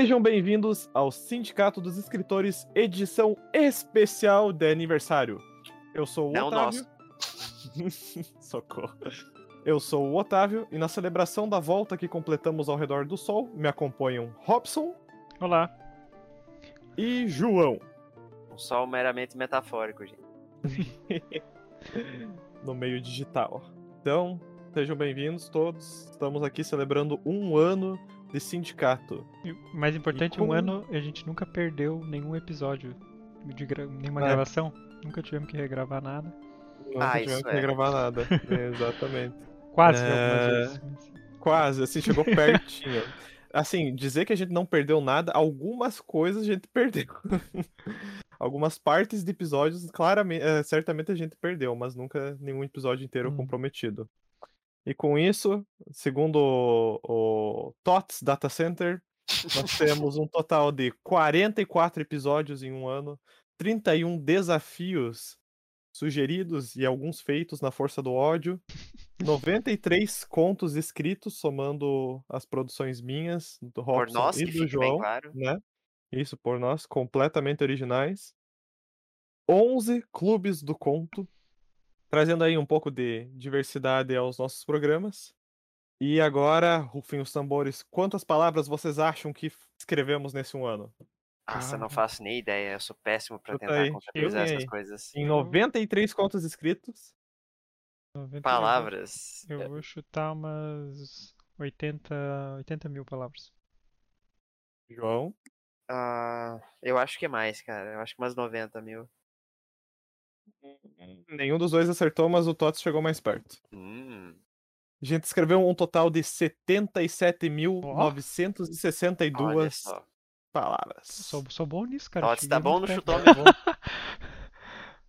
Sejam bem-vindos ao Sindicato dos Escritores, edição especial de aniversário. Eu sou o Não Otávio. Socorro. Eu sou o Otávio e na celebração da volta que completamos ao redor do sol, me acompanham Robson Olá. e João. Um sol meramente metafórico, gente. no meio digital. Então, sejam bem-vindos todos. Estamos aqui celebrando um ano de sindicato. E o mais importante, como- um ano a gente nunca perdeu nenhum episódio de gra- nenhuma É. gravação. Nunca tivemos que regravar nada. Não Ah, tivemos isso que é. gravar nada. Exatamente. Quase É. algumas vezes. Quase, assim, chegou pertinho. Assim, dizer que a gente não perdeu nada, algumas coisas a gente perdeu. algumas partes de episódios, claramente, é, certamente a gente perdeu, mas nunca nenhum episódio inteiro Hum. comprometido. E com isso, segundo o, o TOTS Data Center, nós temos um total de 44 episódios em um ano, 31 desafios sugeridos e alguns feitos na força do ódio, 93 contos escritos, somando as produções minhas, do Por Robson nós, e do João, claro. né? Isso, por nós, completamente originais. 11 clubes do conto, trazendo aí um pouco de diversidade aos nossos programas. E agora, rufem os tambores, quantas palavras vocês acham que escrevemos nesse um ano? Nossa, não Caramba. faço nem ideia. Eu sou péssimo pra Chuta tentar aí, contabilizar essas coisas. Em 93 contos escritos, 90 Palavras. Eu vou chutar umas 80, 80 mil palavras. João, Ah, eu acho que é mais, cara. Eu acho que umas 90 mil. Nenhum dos dois acertou, mas o Tots chegou mais perto. Hum. A gente escreveu um total de Olha 77.962 só. palavras. Sou, sou bom nisso, cara. Tots tá bom no chutômetro.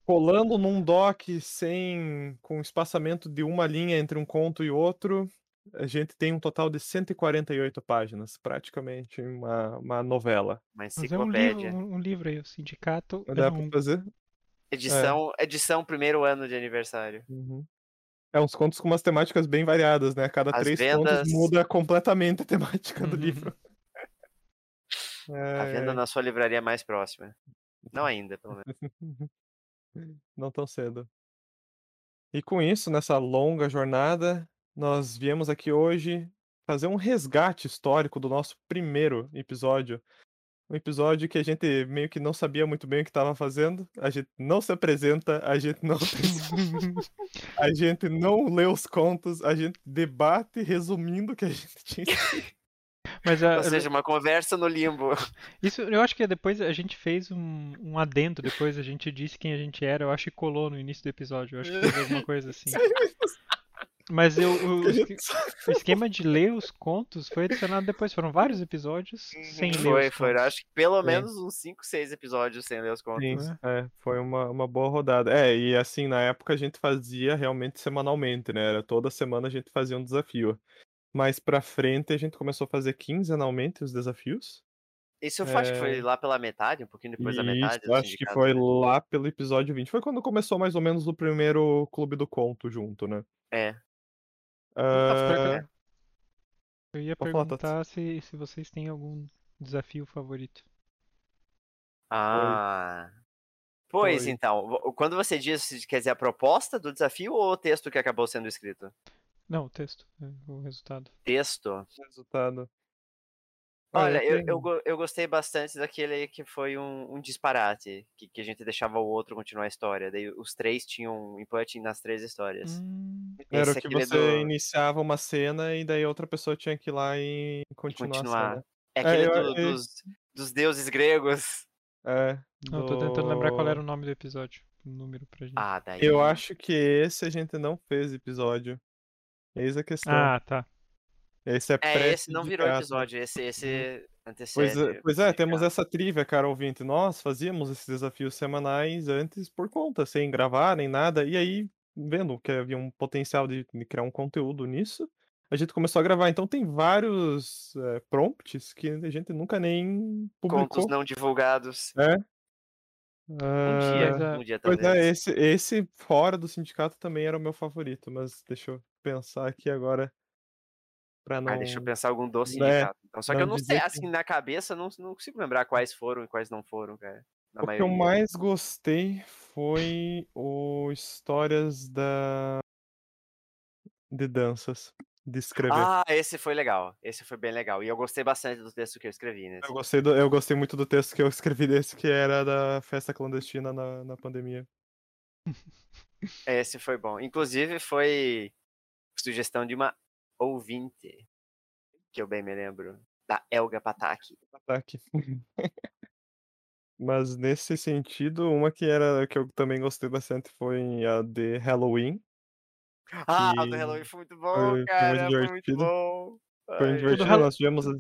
Colando num doc sem com espaçamento de uma linha entre um conto e outro, a gente tem um total de 148 páginas, praticamente uma, uma novela. Uma Mas é um livro, enciclopédia. um, um livro aí, o sindicato. Dá é pra um- fazer? Edição, edição primeiro ano de aniversário. Uhum. É uns contos com umas temáticas bem variadas, né? Cada As três vendas- contos muda completamente a temática do Uhum. livro. A venda É, na sua livraria mais próxima. Não ainda, pelo menos. Não tão cedo. E com isso, nessa longa jornada, nós viemos aqui hoje fazer um resgate histórico do nosso primeiro episódio. Um episódio que a gente meio que não sabia muito bem o que estava fazendo. A gente não se apresenta, a gente não a gente não lê os contos, a gente debate resumindo o que a gente tinha. Mas a- Ou seja, uma conversa no limbo. isso eu acho que depois a gente fez um, um adendo, depois a gente disse quem a gente era, eu acho que colou no início do episódio, eu acho que fez alguma coisa assim. Mas eu, o, o esquema de ler os contos foi adicionado depois, foram vários episódios sem ler Foi, os foi. contos. Acho que pelo Sim. menos uns 5, 6 episódios sem ler os contos. Sim, né? é, foi uma, uma boa rodada. É, e assim, na época a gente fazia realmente semanalmente, né? Era toda semana a gente fazia um desafio. Mais pra frente a gente começou a fazer quinzenalmente os desafios. Isso eu acho que foi É. lá pela metade, um pouquinho depois da Isso, metade. do acho que foi né? lá pelo episódio 20. Foi quando começou mais ou menos o primeiro Clube do Conto junto, né? É. Ah, né? Eu ia Pode falar, perguntar se, se vocês têm algum desafio favorito. Ah. Pois Foi. então, quando você diz, quer dizer, a proposta do desafio ou o texto que acabou sendo escrito? Não, o texto, é, o resultado. Texto. resultado. Ah, Olha, eu, eu, eu gostei bastante daquele aí que foi um, um disparate, que, que a gente deixava o outro continuar a história. Daí os três tinham input nas três histórias. Hum, Era o que aquele você do- iniciava uma cena e daí outra pessoa tinha que ir lá e continuar, a continuar. cena. É aquele eu- do- eu- dos, dos deuses gregos. É, não, tô tentando lembrar qual do- era o nome do episódio, o número pra gente. Ah, daí. Eu acho que esse a gente não fez episódio. Eis a questão. Ah, tá. Esse é É, esse não virou pré-sindicato. episódio, esse, esse Pois antecede. é, pois é, temos sindicato. essa trivia, cara ouvinte. Nós fazíamos esses desafios semanais antes por conta, sem gravar nem nada. E aí, vendo que havia um potencial de, de criar um conteúdo nisso, a gente começou a gravar. Então tem vários é, prompts que a gente nunca nem publicou. Contos não divulgados. É. Um Ah, dia, é, um dia Pois talvez. é, esse, esse fora do sindicato também era o meu favorito, mas deixa eu pensar aqui agora. Pra não. Ah, deixa eu pensar algum doce né. Então, só que não eu não sei, que- assim, na cabeça, não, não consigo lembrar quais foram e quais não foram, cara. O que eu maioria. mais gostei foi o Histórias da. de danças. De escrever. Ah, esse foi legal. Esse foi bem legal. E eu gostei bastante do texto que eu escrevi nesse. Eu gostei, do- eu gostei muito do texto que eu escrevi desse, que era da festa clandestina na, na pandemia. Esse foi bom. Inclusive, foi sugestão de uma ouvinte, que eu bem me lembro, da Elga Pataki. Ataque. Mas nesse sentido, uma que era que eu também gostei bastante foi a de Halloween. Ah, Que do Halloween foi muito foi- bom, foi muito cara. Foi muito divertido. bom. Foi Ai, muito divertido. Nós tivemos a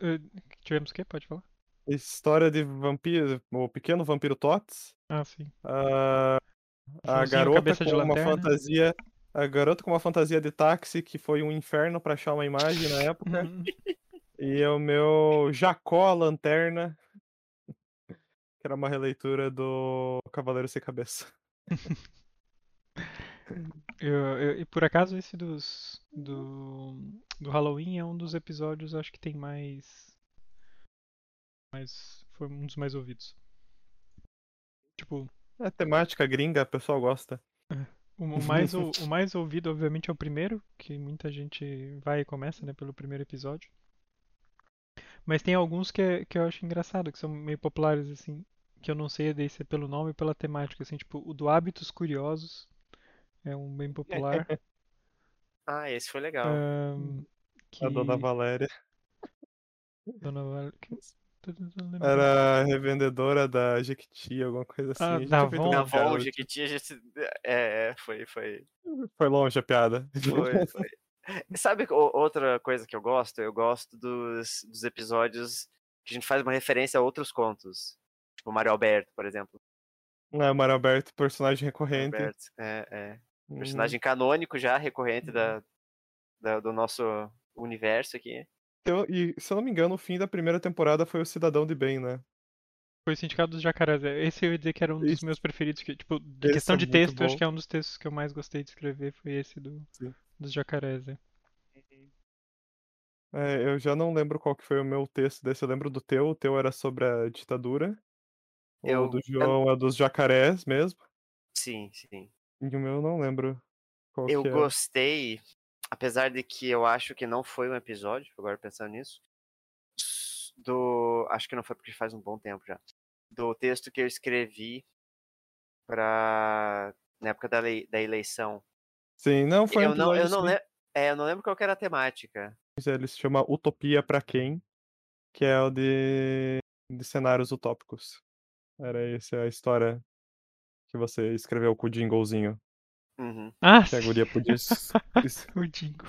Eh, tivemos o quê? Pode falar? história de vampiro, o pequeno vampiro Tots. Ah, sim. A, a garota com de uma lanterna. fantasia. A garota com uma fantasia de táxi que foi um inferno pra achar uma imagem na época. E o meu Jacó a Lanterna, que era uma releitura do Cavaleiro Sem Cabeça. Eu, eu- e por acaso esse dos do, do Halloween é um dos episódios acho que tem mais mais foi um dos mais ouvidos. Tipo, É temática gringa, o pessoal gosta. o, o mais ou- o mais ouvido obviamente é o primeiro, que muita gente vai e começa, né, pelo primeiro episódio. Mas tem alguns que, é- que eu acho engraçado, que são meio populares assim, que eu não sei daí se é pelo nome ou pela temática, assim, tipo, o do Hábitos Curiosos é um bem popular. Ah, esse foi legal. ahn, que A Dona Valéria Dona Val... era revendedora da Jequiti, alguma coisa assim. Ah, A gente da Avon? piada, Avon, Jequiti, a gente... É, é, foi, foi. Foi longe a piada. Foi, foi. Sabe outra coisa que eu gosto? Eu gosto dos, dos episódios que a gente faz uma referência a outros contos. Tipo Mário Alberto, por exemplo. É, Mário Alberto, personagem Mário recorrente. Alberto, é, é. Uhum. Personagem canônico já, recorrente da, da- do nosso universo aqui. Eu- e, se eu não me engano, o fim da primeira temporada foi o Cidadão de Bem, né? Foi o Sindicato dos Jacarés. é, Esse eu ia dizer que era um dos Isso. meus preferidos. Que, tipo, de Esse questão é de texto, eu acho que é um dos textos que eu mais gostei de escrever. Foi esse do, Sim. dos jacarés. é. É, eu já não lembro qual que foi o meu texto desse. Eu lembro do teu. O teu era sobre a ditadura. Eu- O do João é dos jacarés mesmo. Sim, sim. E o meu eu não lembro qual Eu que é. gostei, apesar de que eu acho que não foi um episódio, agora pensando nisso, do. Acho que não foi porque faz um bom tempo já. Do texto que eu escrevi pra. na época da, lei- da eleição. Sim, não foi um eu não, eu não sim. lembro. É, eu não lembro qual que era a temática. Ele se chama Utopia pra Quem? Que é o de, de cenários utópicos. Era essa a história que você escreveu com o jinglezinho. Uhum. Ah, Que a guria podia. Isso. o Dingo.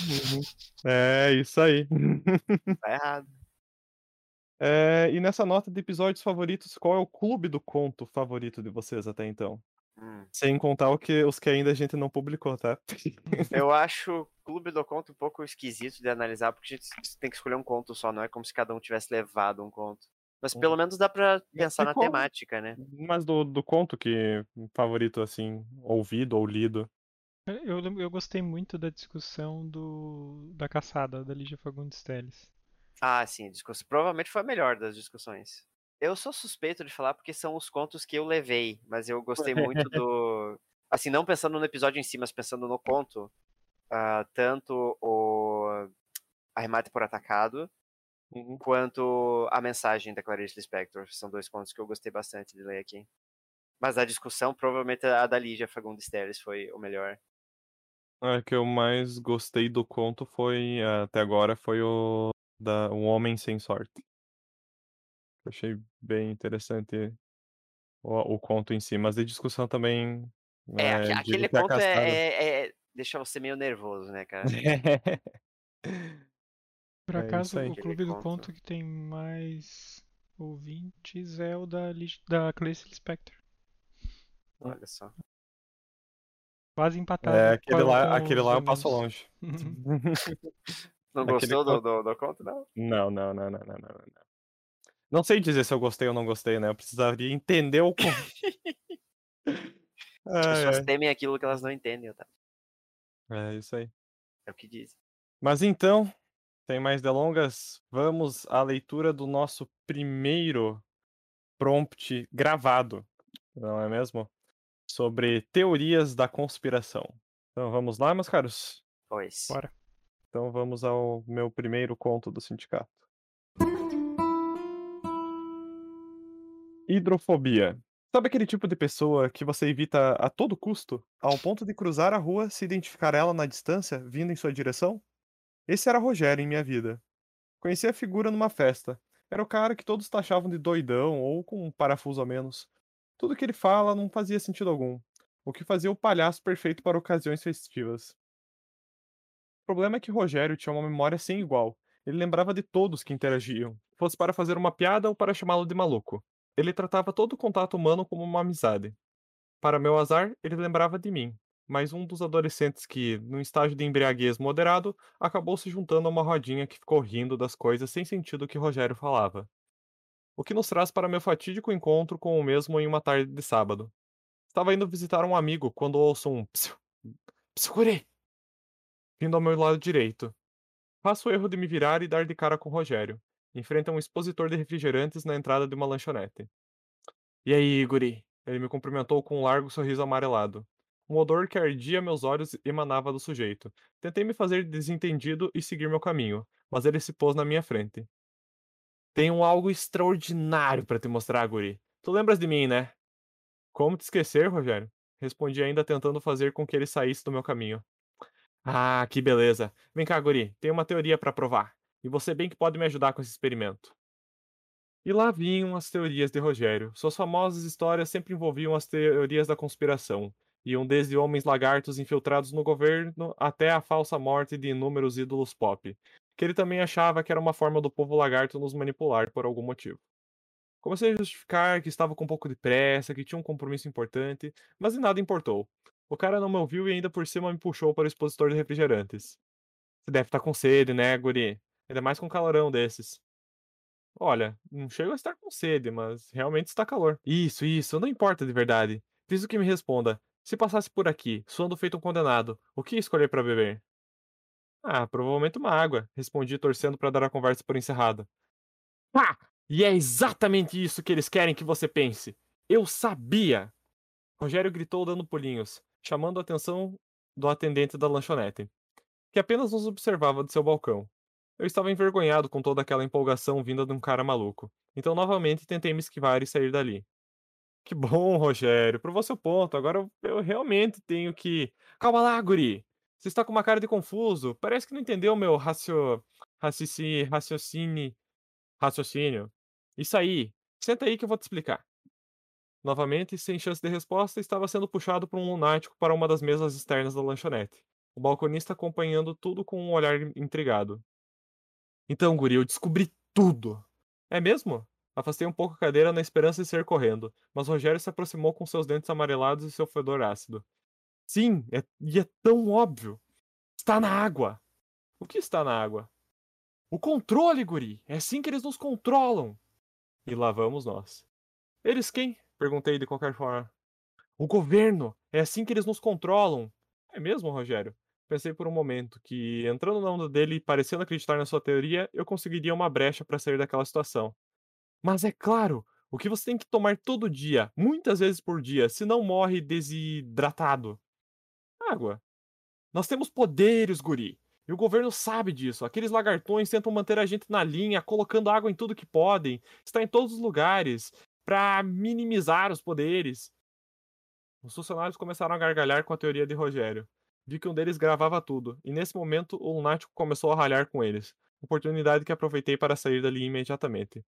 Uhum. É, isso aí. Tá errado. É, e nessa nota de episódios favoritos, qual é o clube do conto favorito de vocês até então? Hum. Sem contar o que, os que ainda a gente não publicou, tá? Eu acho o Clube do Conto um pouco esquisito de analisar, porque a gente tem que escolher um conto só, não é como se cada um tivesse levado um conto. Mas pelo menos dá pra pensar na temática, né? Mas do, do conto que favorito, assim, ouvido ou lido. Eu, eu gostei muito da discussão do, da caçada, da Lígia Fagundes Telles. Ah, sim, discussão. Provavelmente foi a melhor das discussões. Eu sou suspeito de falar porque são os contos que eu levei, mas eu gostei muito do. Assim, não pensando no episódio em si, mas pensando no conto. ah, tanto o Arremate por Atacado, Uhum. quanto a mensagem da Clarice Lispector. São dois contos que eu gostei bastante de ler aqui. Mas a discussão, provavelmente a da Lígia Fagundes Telles foi o melhor. A que eu mais gostei do conto foi, até agora, foi o da Um Homem Sem Sorte. Eu achei bem interessante o, o conto em si, mas de discussão também. É, é, aque- digo aquele que a conto é, é- é- deixa você meio nervoso, né, cara? Por É acaso, aí. o clube do conto. conto que tem mais ouvintes é o da, da Clarice Lispector. Olha só. Quase empatado. É, aquele lá, aquele lá eu passo longe. Não Aquele gostou do, conto- do, do conto, não? Não, não, não, não, não, não, não. não. Não sei dizer se eu gostei ou não gostei, né? Eu precisaria entender o conto. As pessoas Ai, temem aquilo que elas não entendem, tá? É isso aí. É o que dizem. Mas então, sem mais delongas, vamos à leitura do nosso primeiro prompt gravado, não é mesmo? Sobre teorias da conspiração. Então vamos lá, meus caros? Pois. Bora. Então vamos ao meu primeiro conto do sindicato. Hidrofobia. Sabe aquele tipo de pessoa que você evita a todo custo, ao ponto de cruzar a rua se identificar ela na distância, vindo em sua direção? Esse era Rogério em minha vida. Conheci a figura numa festa. Era o cara que todos taxavam de doidão ou com um parafuso a menos. Tudo que ele fala não fazia sentido algum, o que fazia o palhaço perfeito para ocasiões festivas. O problema é que Rogério tinha uma memória sem igual. Ele lembrava de todos que interagiam, fosse para fazer uma piada ou para chamá-lo de maluco. Ele tratava todo contato humano como uma amizade. Para meu azar, ele lembrava de mim, mas um dos adolescentes que, num estágio de embriaguez moderado, acabou se juntando a uma rodinha que ficou rindo das coisas sem sentido que Rogério falava. O que nos traz para meu fatídico encontro com o mesmo em uma tarde de sábado. Estava indo visitar um amigo quando ouço um psiu, psiu, vindo ao meu lado direito. Faço o erro de me virar e dar de cara com Rogério. Enfrenta um expositor de refrigerantes na entrada de uma lanchonete. E aí, guri? Ele me cumprimentou com um largo sorriso amarelado. Um odor que ardia meus olhos emanava do sujeito. Tentei me fazer desentendido e seguir meu caminho, mas ele se pôs na minha frente. Tenho algo extraordinário para te mostrar, guri. Tu lembras de mim, né? Como te esquecer, Rogério? Respondi ainda tentando fazer com que ele saísse do meu caminho. Ah, que beleza. Vem cá, guri. Tenho uma teoria para provar. E você bem que pode me ajudar com esse experimento. E lá vinham as teorias de Rogério. Suas famosas histórias sempre envolviam as teorias da conspiração. Iam desde homens lagartos infiltrados no governo até a falsa morte de inúmeros ídolos pop, que ele também achava que era uma forma do povo lagarto nos manipular por algum motivo. Comecei a justificar que estava com um pouco de pressa, que tinha um compromisso importante, mas de nada importou. O cara não me ouviu e ainda por cima me puxou para o expositor de refrigerantes. Você deve estar com sede, né, guri? Ainda mais com um calorão desses. Olha, não chego a estar com sede, mas realmente está calor. Isso, isso, não importa de verdade. Preciso que me responda. Se passasse por aqui, suando feito um condenado, o que escolher para beber? Ah, provavelmente uma água, respondi torcendo para dar a conversa por encerrada. Pá! E é exatamente isso que eles querem que você pense. Eu sabia! Rogério gritou dando pulinhos, chamando a atenção do atendente da lanchonete, que apenas nos observava de seu balcão. Eu estava envergonhado com toda aquela empolgação vinda de um cara maluco, então novamente tentei me esquivar e sair dali. Que bom, Rogério. Provou seu ponto. Agora eu, realmente tenho que. Calma lá, guri. Você está com uma cara de confuso. Parece que não entendeu meu racio... raciocínio. raciocínio. raciocínio. Isso aí. Senta aí que eu vou te explicar. Novamente, sem chance de resposta, estava sendo puxado por um lunático para uma das mesas externas da lanchonete. O balconista acompanhando tudo com um olhar intrigado. Então, guri, eu descobri tudo. É mesmo? Afastei um pouco a cadeira na esperança de sair correndo, mas Rogério se aproximou com seus dentes amarelados e seu fedor ácido. Sim, é, e é tão óbvio. Está na água. O que está na água? O controle, guri. É assim que eles nos controlam. E lá vamos nós. Eles quem? Perguntei de qualquer forma. O governo. É assim que eles nos controlam. É mesmo, Rogério? Pensei por um momento que, entrando na onda dele e parecendo acreditar na sua teoria, eu conseguiria uma brecha para sair daquela situação. Mas é claro, o que você tem que tomar todo dia, muitas vezes por dia, se não morre desidratado? Água. Nós temos poderes, guri. E o governo sabe disso. Aqueles lagartões tentam manter a gente na linha, colocando água em tudo que podem. Está em todos os lugares, para minimizar os poderes. Os funcionários começaram a gargalhar com a teoria de Rogério. Vi que um deles gravava tudo, e nesse momento o lunático começou a ralhar com eles. Oportunidade que aproveitei para sair dali imediatamente.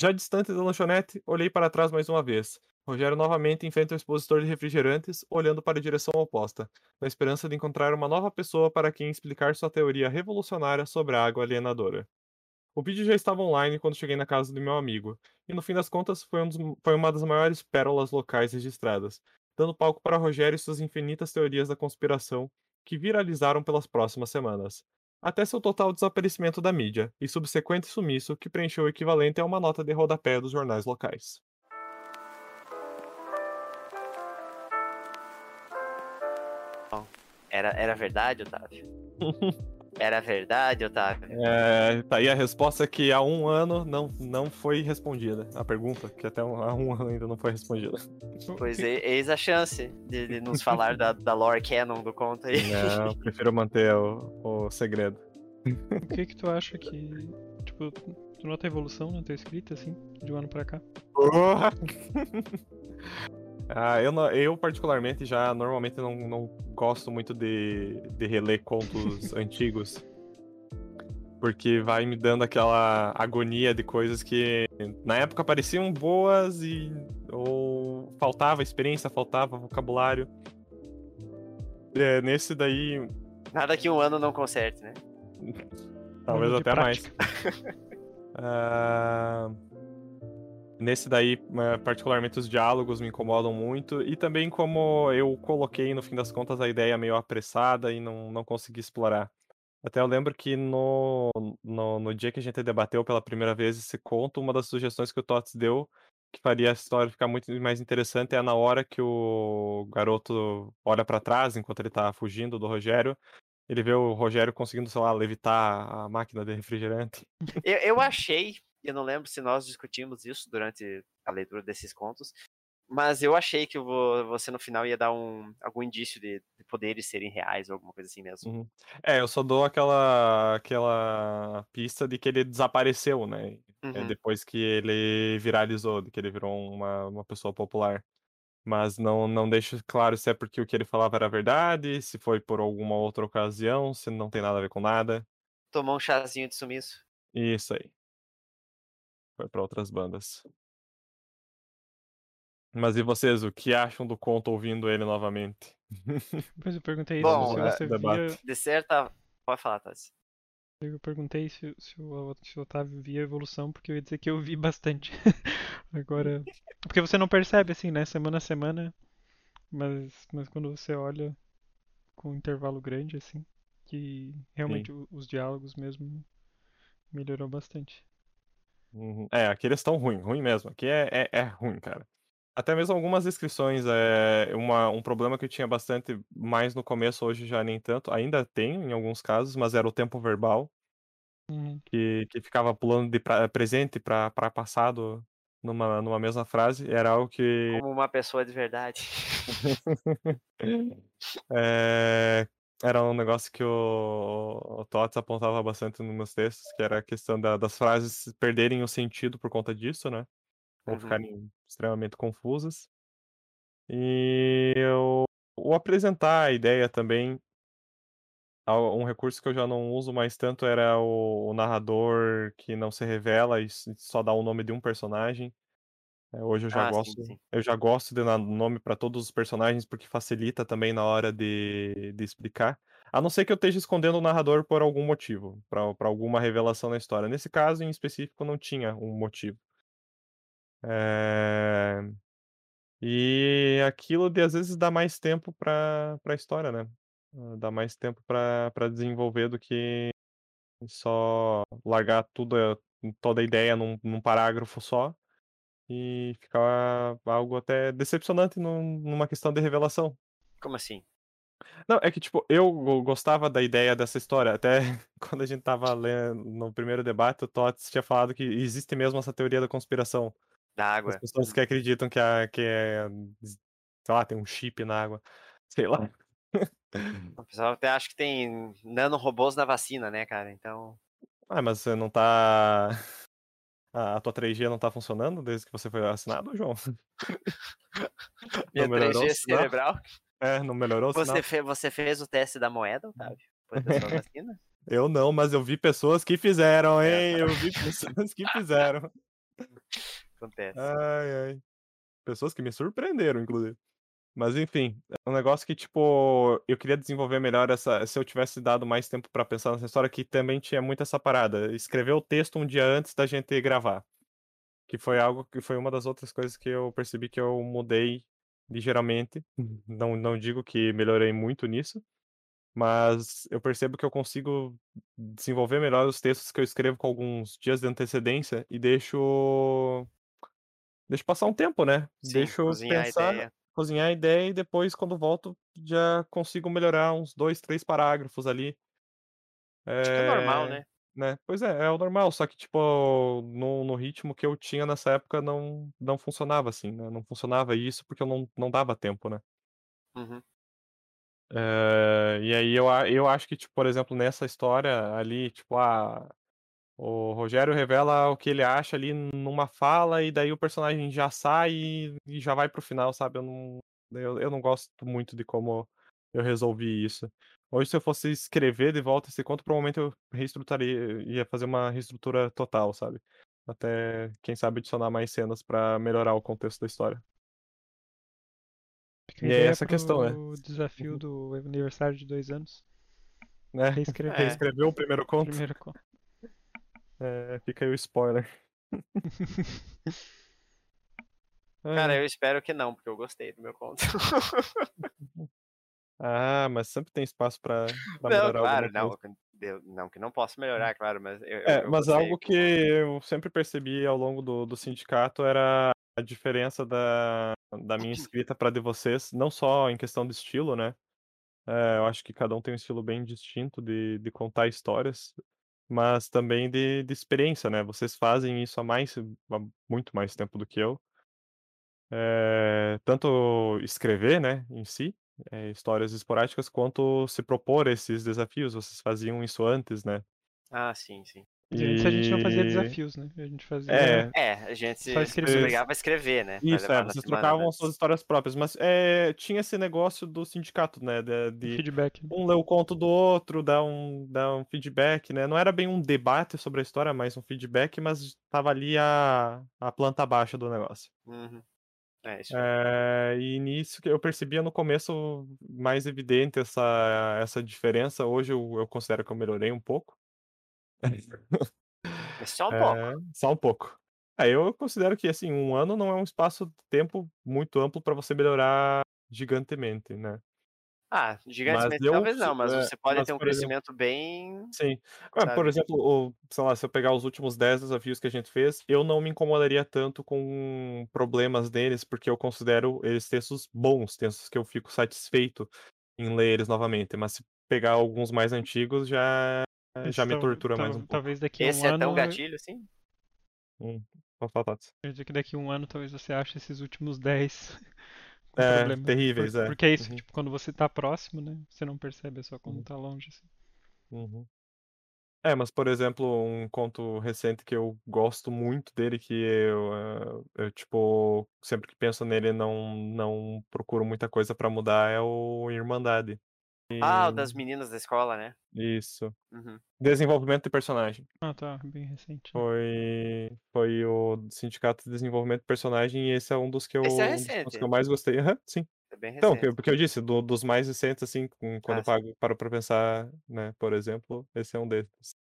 Já distante da lanchonete, olhei para trás mais uma vez. Rogério novamente enfrenta o expositor de refrigerantes, olhando para a direção oposta, na esperança de encontrar uma nova pessoa para quem explicar sua teoria revolucionária sobre a água alienadora. O vídeo já estava online quando cheguei na casa do meu amigo, e no fim das contas foi, um dos, foi uma das maiores pérolas locais registradas, dando palco para Rogério e suas infinitas teorias da conspiração que viralizaram pelas próximas semanas até seu total desaparecimento da mídia e subsequente sumiço que preencheu o equivalente a uma nota de rodapé dos jornais locais. Era, era verdade, Otávio? Era verdade, Otávio? É, tá aí a resposta que há um ano não, não foi respondida. A pergunta, que até há um ano ainda não foi respondida. Pois é, eis a chance de, de nos falar da, da lore canon do conto aí. Não, prefiro manter o, o segredo. O que que tu acha que. Tipo, tu nota a evolução na tua escrita, assim, de um ano pra cá? Porra! Ah, eu, não- eu particularmente já normalmente não, não gosto muito de, de reler contos antigos. Porque vai me dando aquela agonia de coisas que na época pareciam boas e ou faltava experiência, faltava vocabulário. É, nesse daí, Nada que um ano não conserte, né? talvez até prática. mais. Ah, Nesse daí, eh, particularmente, os diálogos me incomodam muito. E também como eu coloquei, no fim das contas, a ideia meio apressada e não, não consegui explorar. Até eu lembro que no, no, no dia que a gente debateu pela primeira vez esse conto, uma das sugestões que o Tots deu, que faria a história ficar muito mais interessante, é na hora que o garoto olha pra trás, enquanto ele tá fugindo do Rogério, ele vê o Rogério conseguindo, sei lá, levitar a máquina de refrigerante. Eu, eu achei, eu não lembro se nós discutimos isso durante a leitura desses contos, mas eu achei que vo- você no final ia dar um, algum indício de, de poderes serem reais ou alguma coisa assim mesmo. Uhum. É, eu só dou aquela, aquela pista de que ele desapareceu, né? É, Uhum. depois que ele viralizou, de que ele virou uma, uma pessoa popular. Mas não, não deixo claro se é porque o que ele falava era verdade, se foi por alguma outra ocasião, se não tem nada a ver com nada. Tomou um chazinho de sumiço. Isso aí. Foi pra outras bandas. Mas e vocês, o que acham do conto ouvindo ele novamente? Depois eu perguntei Bom, isso, se é, você debate. via. De certa. Pode falar, Tassi. Eu perguntei se, se, o, se o Otávio via evolução, porque eu ia dizer que eu vi bastante. Agora. Porque você não percebe assim, né? Semana a semana. Mas, mas quando você olha com um intervalo grande, assim, que realmente o- os diálogos mesmo melhorou bastante. Uhum. É, aqui eles estão ruim, ruim mesmo. Aqui é, é, é ruim, cara. Até mesmo algumas descrições, é uma, um problema que eu tinha bastante mais no começo, hoje já nem tanto. Ainda tenho em alguns casos, mas era o tempo verbal, Uhum. que, que ficava pulando de pra- presente para passado numa, numa mesma frase. Era algo que Como uma pessoa de verdade. É, era um negócio que o, o Tots apontava bastante nos meus textos, que era a questão da- das frases perderem o sentido por conta disso, né? Ou Uhum. ficarem extremamente confusas. E eu, o apresentar a ideia também, um recurso que eu já não uso mais tanto era o, o narrador que não se revela e só dá o nome de um personagem. É, hoje eu já Ah, sim, gosto, sim. eu já gosto de dar nome para todos os personagens porque facilita também na hora de, de explicar. A não ser que eu esteja escondendo o narrador por algum motivo, para alguma revelação na história. Nesse caso em específico não tinha um motivo. É, E aquilo de às vezes dá mais tempo para a história, né? Ah, Dá mais tempo para para desenvolver do que só largar tudo, eh, toda a ideia num, num parágrafo só e ficar algo até decepcionante num- numa questão de revelação. Como assim? Não, é que, tipo, eu go- gostava da ideia dessa história. Até quando a gente tava lendo no primeiro debate, o Tots tinha falado que existe mesmo essa teoria da conspiração. Da As água. pessoas que acreditam que, a, que é, sei lá, tem um chip na água. Sei lá. O pessoal até acha que tem nanorobôs na vacina, né, cara? Então. Ah, mas você não tá. A, a tua 3G não tá funcionando desde que você foi vacinado, João? Minha Não melhorou o 3G sinal? cerebral. É, não melhorou? Você, fe você fez o teste da moeda, Otávio? Depois da sua vacina? Eu não, mas eu vi pessoas que fizeram, É, hein? tá. Eu vi pessoas que fizeram. Acontece. Ai, ai. Pessoas que me surpreenderam, inclusive. Mas enfim, é um negócio que, tipo, eu queria desenvolver melhor essa. Se eu tivesse dado mais tempo pra pensar nessa história, que também tinha muito essa parada. Escrever o texto um dia antes da gente gravar. Que foi algo que foi uma das outras coisas que eu percebi que eu mudei ligeiramente. Não, não digo que melhorei muito nisso. Mas eu percebo que eu consigo desenvolver melhor os textos que eu escrevo com alguns dias de antecedência e deixo. Deixo passar um tempo, né? Sim, deixo pensar. Cozinhar a ideia e depois, quando volto, já consigo melhorar uns dois, três parágrafos ali. Acho que é normal, Eh, né? né. Pois é, é o normal, só que, tipo, no no ritmo que eu tinha nessa época não não funcionava assim, né, não funcionava isso, porque eu não não dava tempo, né. Uhum. Eh, e aí eu eu acho que, tipo, por exemplo, nessa história ali, tipo, ah, o Rogério revela o que ele acha ali numa fala e daí o personagem já sai e e já vai para o final, sabe, eu não eu eu não gosto muito de como eu resolvi isso. Hoje se eu fosse escrever de volta esse conto, provavelmente eu reestrutaria ia fazer uma reestrutura total, sabe. Até, quem sabe, adicionar mais cenas pra melhorar o contexto da história. E é essa questão, né. pro desafio do aniversário de 2 anos. Né, Reescrever. É. reescrever o primeiro conto. Primeiro conto. É, fica aí o spoiler. Cara, eu espero que não, porque eu gostei do meu conto. Ah, mas sempre tem espaço pra pra Não, melhorar claro, não, eu não que não posso melhorar, claro, mas eu É, eu mas gostei algo que eu sempre percebi ao longo do do sindicato era a diferença da da minha escrita pra de vocês, não só em questão de estilo, né, eh, eu acho que cada um tem um estilo bem distinto de de contar histórias, mas também de de experiência, né, vocês fazem isso há mais há muito mais tempo do que eu. Eh, tanto escrever, né, em si, eh, histórias esporádicas, quanto se propor esses desafios, vocês faziam isso antes, né. Ah, sim, sim. E antes a gente não fazia desafios, né, a gente fazia É. É, a gente Só se se escrever. obrigava a escrever, né, Isso, é, vocês trocavam as suas histórias próprias, mas, eh, tinha esse negócio do sindicato, né, de de feedback. um ler o conto do outro, dar um dar um feedback, né, não era bem um debate sobre a história, mais um feedback, mas estava ali a a planta baixa do negócio. Uhum. É, isso é e nisso que eu percebia no começo mais evidente essa essa diferença, hoje eu eu considero que eu melhorei um pouco. Mas só um pouco. Eh, só um pouco. É, eu considero que, assim, 1 ano não é um espaço de tempo muito amplo pra você melhorar gigantemente, né. Ah, Mas gigantemente eu talvez se não, mas é, você pode mas ter um por exemplo crescimento bem Sim. Ah, por exemplo, o sei lá, se eu pegar os últimos 10 desafios que a gente fez, eu não me incomodaria tanto com problemas deles, porque eu considero eles textos bons, textos que eu fico satisfeito em ler eles novamente, mas se pegar alguns mais antigos já já Esse me tortura mais um pouco. talvez daqui Esse 1 é ano gatilho assim? Hum, quer dizer que daqui a 1 ano talvez você ache esses últimos 10 com É, problema. Por terríveis, é. porque é isso, Uhum. tipo, quando você tá próximo, né, você não percebe, é só quando Uhum. tá longe, assim. Uhum. É, mas, por exemplo, um conto recente que eu gosto muito dele, que eu, eh, eu, tipo, sempre que penso nele não não procuro muita coisa pra mudar, é o Irmandade. Ah, o das meninas da escola, né. Isso. Uhum. Desenvolvimento de personagem. Ah, tá, bem recente. Foi foi o Sindicato de Desenvolvimento de Personagem e esse é um dos que eu Esse é um dos contos que eu recente? mais gostei. Aham, sim. É bem Então, recente. que porque eu disse, do dos mais recentes, assim, com quando Ah, eu pago paro pra pensar, né, por exemplo, esse é um desses.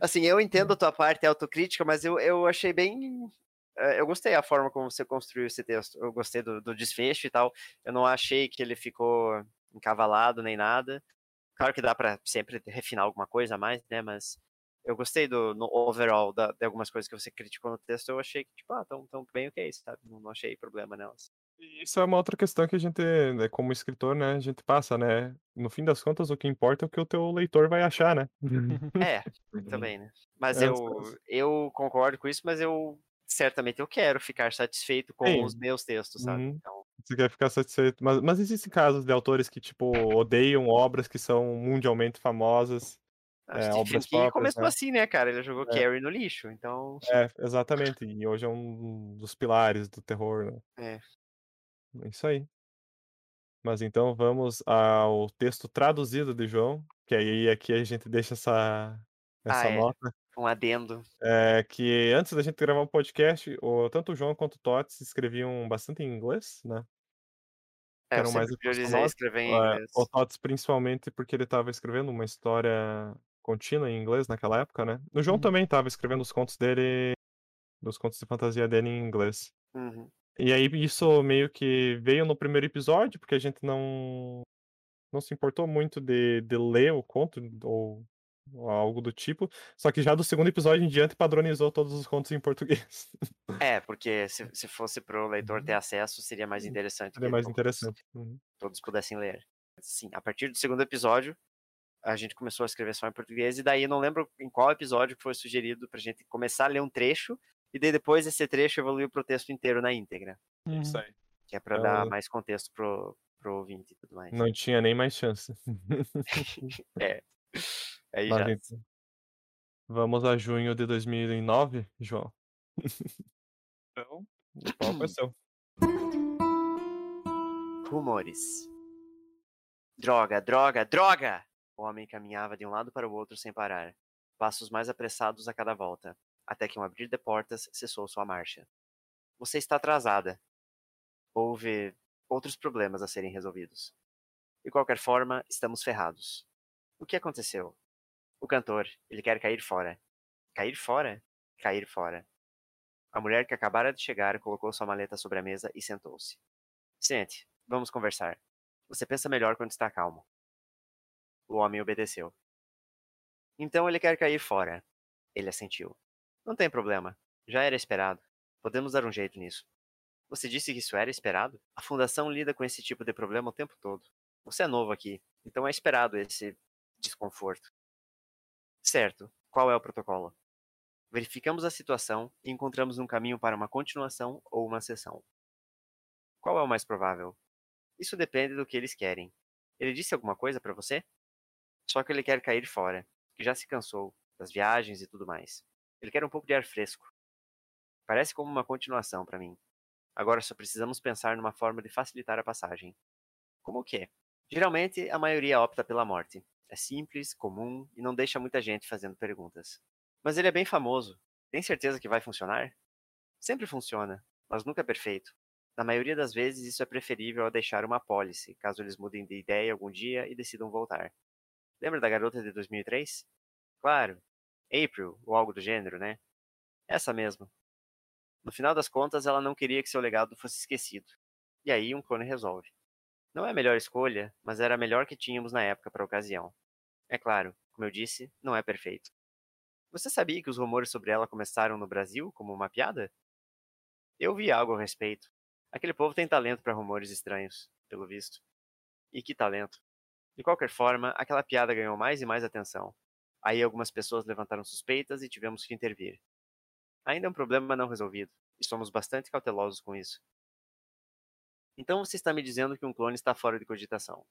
Assim, eu entendo Hum. a tua parte autocrítica, mas eu eu achei bem eh, eu gostei a forma como você construiu esse texto, eu gostei do do desfecho e tal, eu não achei que ele ficou encavalado nem nada. Claro que dá pra sempre refinar alguma coisa a mais, né, mas eu gostei do no overall da de algumas coisas que você criticou no texto, eu achei que, tipo, ah, estão estão bem ok, sabe, não não achei problema nelas. Isso é uma outra questão que a gente, né, como escritor, né, a gente passa, né, no fim das contas o que importa é o que o teu leitor vai achar, né. Uhum. É, também, né. Mas É, eu eu concordo com isso, mas eu certamente eu quero ficar satisfeito com os Sim. meus textos, sabe, Uhum. então Você quer ficar satisfeito, mas mas existem casos de autores que, tipo, odeiam obras que são mundialmente famosas, Ah, eh, Stephen obras King próprias, começou né. assim, né, cara, ele jogou É. Carrie no lixo, então É, exatamente, e hoje é um dos pilares do terror, né. É. É isso aí. Mas então vamos ao texto traduzido de João, que aí aqui a gente deixa essa Ah, essa é. nota. Um adendo. Eh, que antes da gente gravar o podcast, o tanto o João quanto o Tots escreviam bastante em inglês, né. É, eram mais priorizei escrever em Eh, inglês. o Tots principalmente porque ele estava escrevendo uma história contínua em inglês naquela época, né. O João Uhum. também estava escrevendo os contos dele os contos de fantasia dele em inglês. Uhum. E aí isso meio que veio no primeiro episódio, porque a gente não não se importou muito de de ler o conto ou algo do tipo, só que já do segundo episódio em diante padronizou todos os contos em português. É, porque se se fosse para o leitor ter Uhum. acesso, seria mais interessante Seria mais todos interessante. Uhum. todos pudessem ler. Sim, a partir do segundo episódio, a gente começou a escrever só em português, e daí eu não lembro em qual episódio foi sugerido pra gente começar a ler um trecho, e daí depois esse trecho evoluiu pro texto inteiro na íntegra. Uhum. Isso aí. Que é pra Eu- dar mais contexto pro, pro ouvinte e tudo mais. Não tinha nem mais chance. Aí Mas já. então, vamos a junho de 2009, João. então, o palco é seu. Rumores. Droga, droga, droga! O homem caminhava de um lado para o outro sem parar, passos mais apressados a cada volta, até que um abrir de portas cessou sua marcha. Você está atrasada. Houve outros problemas a serem resolvidos. De qualquer forma, estamos ferrados. O que aconteceu? O cantor, ele quer cair fora. Cair fora? Cair fora. A mulher que acabara de chegar colocou sua maleta sobre a mesa e sentou-se. Sente, vamos conversar. Você pensa melhor quando está calmo. O homem obedeceu. Então ele quer cair fora. Ele assentiu. Não tem problema. Já era esperado. Podemos dar um jeito nisso. Você disse que isso era esperado? A fundação lida com esse tipo de problema o tempo todo. Você é novo aqui, então é esperado esse desconforto. Certo. Qual é o protocolo? Verificamos a situação e encontramos um caminho para uma continuação ou uma sessão. Qual é o mais provável? Isso depende do que eles querem. Ele disse alguma coisa para você? Só que ele quer cair fora, que já se cansou das viagens e tudo mais. Ele quer um pouco de ar fresco. Parece como uma continuação para mim. Agora só precisamos pensar numa forma de facilitar a passagem. Como o quê? Geralmente a maioria opta pela morte. É simples, comum e não deixa muita gente fazendo perguntas. Mas ele é bem famoso. Tem certeza que vai funcionar? Sempre funciona, mas nunca é perfeito. Na maioria das vezes, isso é preferível a deixar uma apólice, caso eles mudem de ideia algum dia e decidam voltar. Lembra da garota de 2003? Claro. April, ou algo do gênero, né? Essa mesmo. No final das contas, ela não queria que seu legado fosse esquecido. E aí, um clone resolve. Não é a melhor escolha, mas era a melhor que tínhamos na época para a ocasião. É claro, como eu disse, não é perfeito. Você sabia que os rumores sobre ela começaram no Brasil como uma piada? Eu vi algo a respeito. Aquele povo tem talento para rumores estranhos, pelo visto. E que talento. De qualquer forma, aquela piada ganhou mais e mais atenção. Aí algumas pessoas levantaram suspeitas e tivemos que intervir. Ainda é um problema não resolvido, e somos bastante cautelosos com isso. Então você está me dizendo que um clone está fora de cogitação?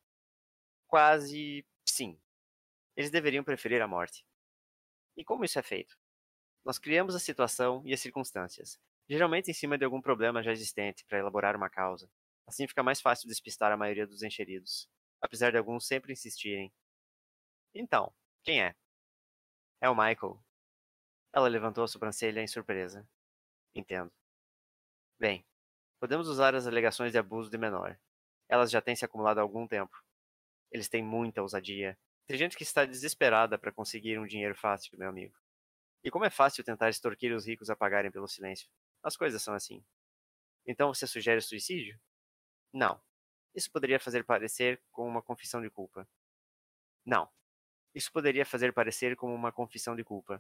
Quase sim. Eles deveriam preferir a morte. E como isso é feito? Nós criamos a situação e as circunstâncias, geralmente em cima de algum problema já existente, para elaborar uma causa. Assim fica mais fácil despistar a maioria dos encheridos, apesar de alguns sempre insistirem. Então, quem é? É o Michael. Ela levantou a sobrancelha em surpresa. Entendo. Bem, podemos usar as alegações de abuso de menor. Elas já têm se acumulado há algum tempo. Eles têm muita ousadia. Tem gente que está desesperada para conseguir um dinheiro fácil, meu amigo. E como é fácil tentar extorquir os ricos a pagarem pelo silêncio. As coisas são assim. Então você sugere suicídio? Não. Isso poderia fazer parecer como uma confissão de culpa. Não. Isso poderia fazer parecer como uma confissão de culpa.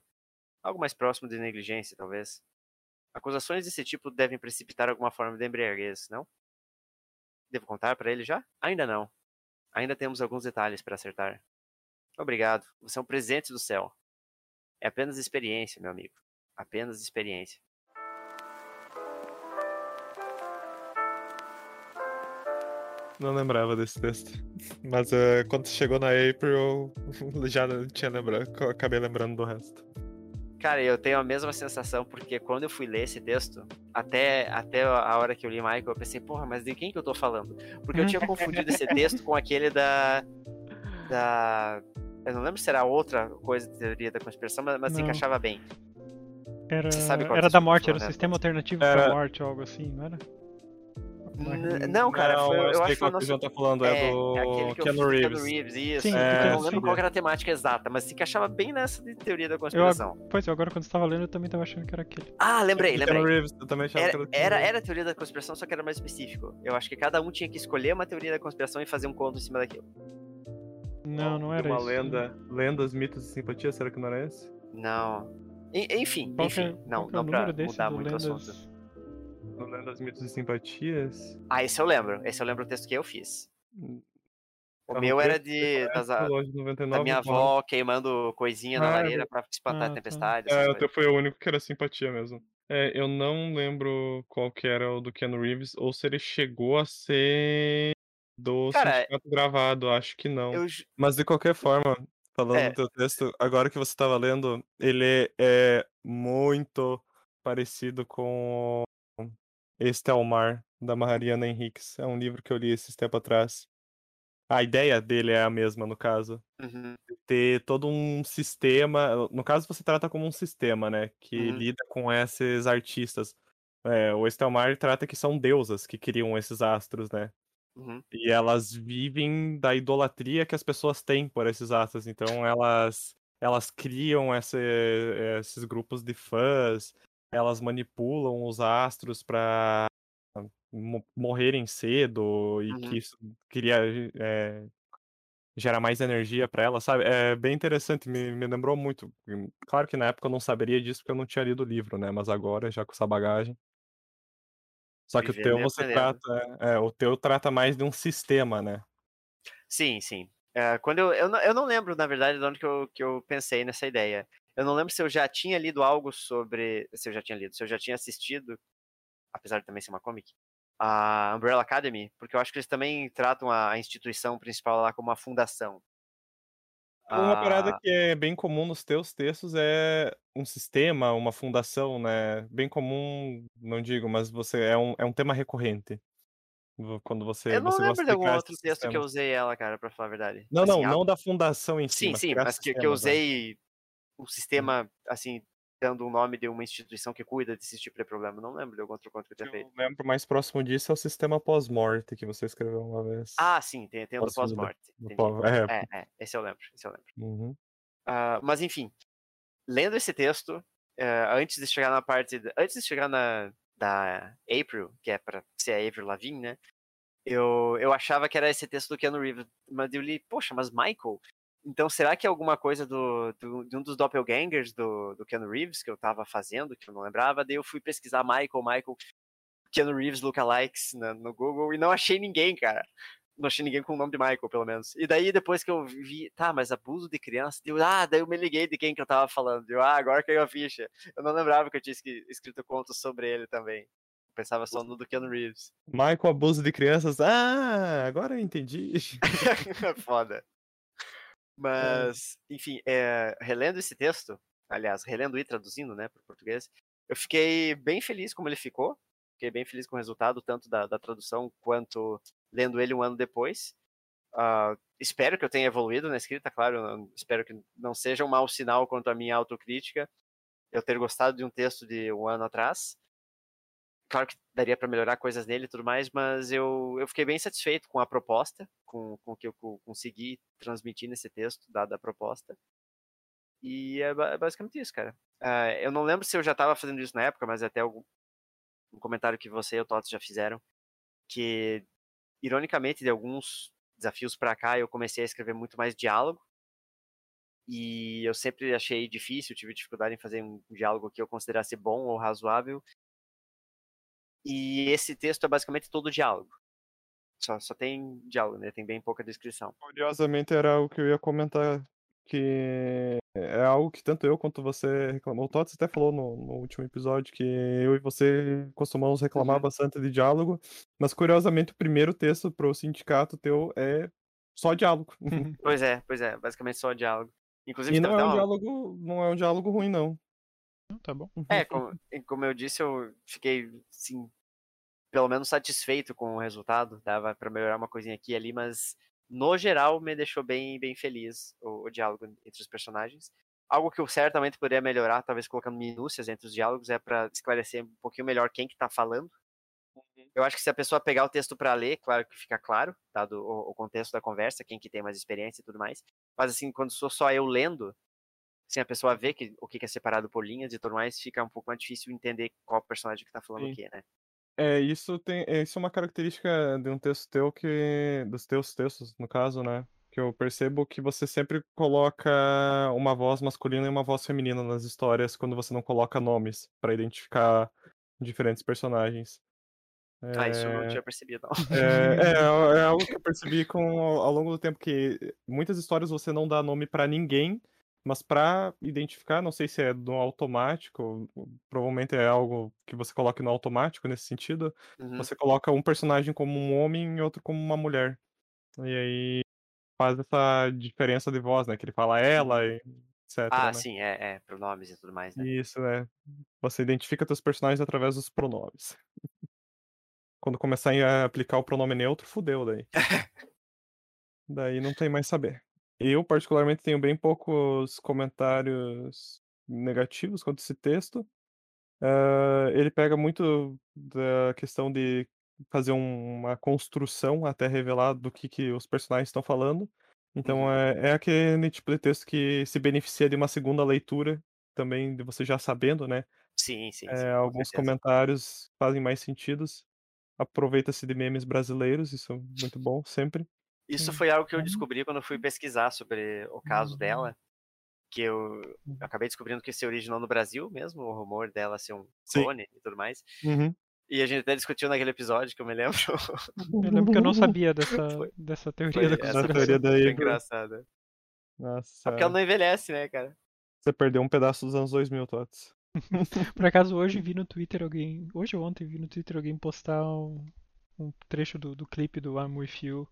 Algo mais próximo de negligência, talvez. Acusações desse tipo devem precipitar alguma forma de embriaguez, não? Devo contar para ele já? Ainda não. Ainda temos alguns detalhes para acertar. Obrigado. Você é um presente do céu. É apenas experiência, meu amigo. Apenas experiência. Não lembrava desse texto. Mas eh, quando chegou na April, eu já tinha lembrado, acabei lembrando do resto. Cara, eu tenho a mesma sensação, porque quando eu fui ler esse texto, até, até a hora que eu li Michael, eu pensei, porra, mas de quem que eu tô falando? Porque eu tinha confundido esse texto com aquele da. Da. Eu não lembro se era outra coisa de teoria da conspiração, mas, mas se encaixava bem. Era, Você sabe qual era da eu morte, era o né? sistema alternativo Era- pra morte ou algo assim, não era? N- Não, cara, não, foi, eu, eu, sei acho que o que o nosso João tá falando, é, do aquele que eu Keanu do Reeves. Reeves, isso. Sim, eu é, não lembro sim. qual era a temática exata, mas se encaixava bem nessa de teoria da conspiração. Pois é, agora quando você tava lendo eu também tava achando que era aquele. Ah, lembrei, Do Keanu lembrei. Reeves, eu também achava Era, que era do era, Keanu era a teoria da conspiração, só que era mais específico. Eu acho que cada um tinha que escolher uma teoria da conspiração e fazer um conto em cima daquilo. Não, não era Uma isso. lenda, lendas, mitos e simpatia, será que não era esse? Não. En- Enfim, Qual é- enfim. qual Não, que é o não pra mudar muito o Lendas? assunto. No Lendas, mitos e simpatias? Ah, esse eu lembro. Esse eu lembro o texto que eu fiz. O Carro meu era de das a loja da 99, minha claro. avó queimando coisinha na Ah, é lareira pra espantar Ah, a tá. tempestade, essas É, o teu foi o único que era simpatia mesmo. É, eu não lembro qual que era o do Keanu Reeves, ou se ele chegou a ser do Cara, Sindicato Gravado, acho que não. eu Mas de qualquer forma, falando É. do teu texto, agora que você estava lendo, ele é muito parecido com Este é o Mar, da Mariana Henriques. É um livro que eu li esses tempo atrás. A ideia dele é a mesma, no caso. Uhum. Ter todo um sistema. No caso, você trata como um sistema, né? Que Uhum. lida com esses artistas. É, o Estelmar trata que são deusas que criam esses astros, né? Uhum. E elas vivem da idolatria que as pessoas têm por esses astros. Então elas elas criam esse, esses grupos de fãs, elas manipulam os astros para morrerem cedo e Uhum. que isso queria é, gerar mais energia para elas, sabe? É bem interessante, me, me lembrou muito. Claro que na época eu não saberia disso porque eu não tinha lido o livro, né? Mas agora, já com essa bagagem. Só que o Vivendo teu você aprendendo. trata. É, o teu trata mais de um sistema, né? Sim, sim. Eh, quando eu eu não eu não lembro, na verdade, de onde que eu que eu pensei nessa ideia. Eu não lembro se eu já tinha lido algo sobre se eu já tinha lido, se eu já tinha assistido, apesar de também ser uma comic, a Umbrella Academy, porque eu acho que eles também tratam a a instituição principal lá como uma fundação. Uma parada Ah que é bem comum nos teus textos é um sistema, uma fundação, né? Bem comum, não digo, mas você é um é um tema recorrente. Quando você Eu não você lembro de algum outro texto que eu usei ela, cara, pra falar a verdade. Não, Assim, não, não da fundação em si, Sim, mas sim, mas que que eu sistemas, né? usei um sistema, assim, dando o nome de uma instituição que cuida desse tipo de problema. Não lembro de algum outro conto que eu que feito. eu lembro mais próximo disso é o sistema pós-morte que você escreveu uma vez. Ah, sim, tem tem o do pós-morte, é. É, é, esse eu lembro, esse eu lembro. Uhum. Ah, mas enfim, lendo esse texto, eh, antes de chegar na parte da antes de chegar na da April, que é pra ser a Avril Lavigne, né, eu eu achava que era esse texto do Keanu Reeves, mas eu li: "Poxa, mas Michael? Então será que é alguma coisa do do de um dos doppelgangers do do Keanu Reeves que eu estava fazendo, que eu não lembrava?" Daí eu fui pesquisar Michael, Michael, Keanu Reeves lookalikes na no Google e não achei ninguém, cara. Não achei ninguém com o nome de Michael, pelo menos. E daí depois que eu vi, tá, mas abuso de criança, deu, ah, daí eu me liguei de quem que eu estava falando. Eu, ah, agora caiu a ficha. Eu não lembrava que eu tinha escrito contos sobre ele também. Eu pensava só no do Keanu Reeves. Michael abuso de crianças. Ah, agora eu entendi. Foda. É. Mas, enfim, eh, relendo esse texto, aliás, relendo e traduzindo, né, para o português, eu fiquei bem feliz como ele ficou. Fiquei bem feliz com o resultado, tanto da da tradução quanto lendo ele um ano depois. Ah, espero que eu tenha evoluído na escrita, claro, espero que não seja um mau sinal quanto à minha autocrítica, eu ter gostado de um texto de um ano atrás. Claro que daria pra melhorar coisas nele e tudo mais, mas eu eu fiquei bem satisfeito com a proposta, com com o que eu co consegui transmitir nesse texto, dada a proposta. E é é basicamente isso, cara. Ah, eu não lembro se eu já estava fazendo isso na época, mas até algum um comentário que você e o Tots já fizeram, que ironicamente de alguns desafios pra cá eu comecei a escrever muito mais diálogo. E eu sempre achei difícil, tive dificuldade em fazer um diálogo que eu considerasse bom ou razoável. E esse texto é basicamente todo diálogo. Só só tem diálogo, né, tem bem pouca descrição. Curiosamente era algo que eu ia comentar, que é algo que tanto eu quanto você reclamou. O Tots até falou no no último episódio que eu e você costumamos reclamar Uhum. bastante de diálogo, mas curiosamente o primeiro texto para o sindicato teu é só diálogo. Pois é, pois é, basicamente só diálogo. Inclusive E teve não é um diálogo não é um diálogo ruim não. Não, tá bom. É, como como eu disse, eu fiquei, assim, pelo menos satisfeito com o resultado, dava pra melhorar uma coisinha aqui e ali, mas no geral me deixou bem bem feliz o o diálogo entre os personagens. Algo que eu certamente poderia melhorar, talvez colocando minúcias entre os diálogos, é pra esclarecer um pouquinho melhor quem que tá falando. Eu acho que se a pessoa pegar o texto pra ler, claro que fica claro, dado o o contexto da conversa, quem que tem mais experiência e tudo mais. Mas, assim, quando sou só eu lendo, sem a pessoa ver que o que é separado por linhas e tudo mais, fica um pouco mais difícil entender qual personagem que tá falando o Sim. quê, né. É, isso tem é, isso é uma característica de um texto teu que dos teus textos, no caso, né, que eu percebo que você sempre coloca uma voz masculina e uma voz feminina nas histórias quando você não coloca nomes pra identificar diferentes personagens. Ah, isso eu não tinha percebido, não. É, é, é algo que eu percebi com, ao longo do tempo, que muitas histórias você não dá nome pra ninguém, mas pra identificar, não sei se é no automático, provavelmente é algo que você coloca no automático nesse sentido, Uhum. você coloca um personagem como um homem e outro como uma mulher. E aí faz essa diferença de voz, né? Que ele fala ela e etc. Ah, né? sim, é, é, pronomes e tudo mais, né? Isso, é. Você identifica teus personagens através dos pronomes. Quando começar a aplicar o pronome neutro, fudeu daí. daí não tem mais saber. Eu, particularmente, tenho bem poucos comentários negativos quanto a esse texto. Ah, ele pega muito da questão de fazer um- uma construção até revelar do que, que os personagens estão falando. Então Uhum. é, é aquele tipo de texto que se beneficia de uma segunda leitura, também de você já sabendo, né? Sim, sim, É, sim, com alguns certeza. comentários fazem mais sentidos. Aproveita-se de memes brasileiros, isso é muito bom, sempre. Isso foi algo que eu descobri quando eu fui pesquisar sobre o caso dela, que eu Uhum. acabei descobrindo que se originou no Brasil mesmo, o rumor dela ser um Sim. clone e tudo mais. Uhum. E a gente até discutiu naquele episódio que eu me lembro. Eu lembro que eu não sabia dessa, Foi- dessa teoria Foi, da essa conspiração. teoria daí foi foi- engraçada. Nossa, É porque ela não envelhece, né, cara? você perdeu um pedaço dos anos 2000, Tots. Por acaso hoje vi no Twitter alguém. Hoje ou ontem vi no Twitter alguém postar um, um trecho do, do clipe do I'm With You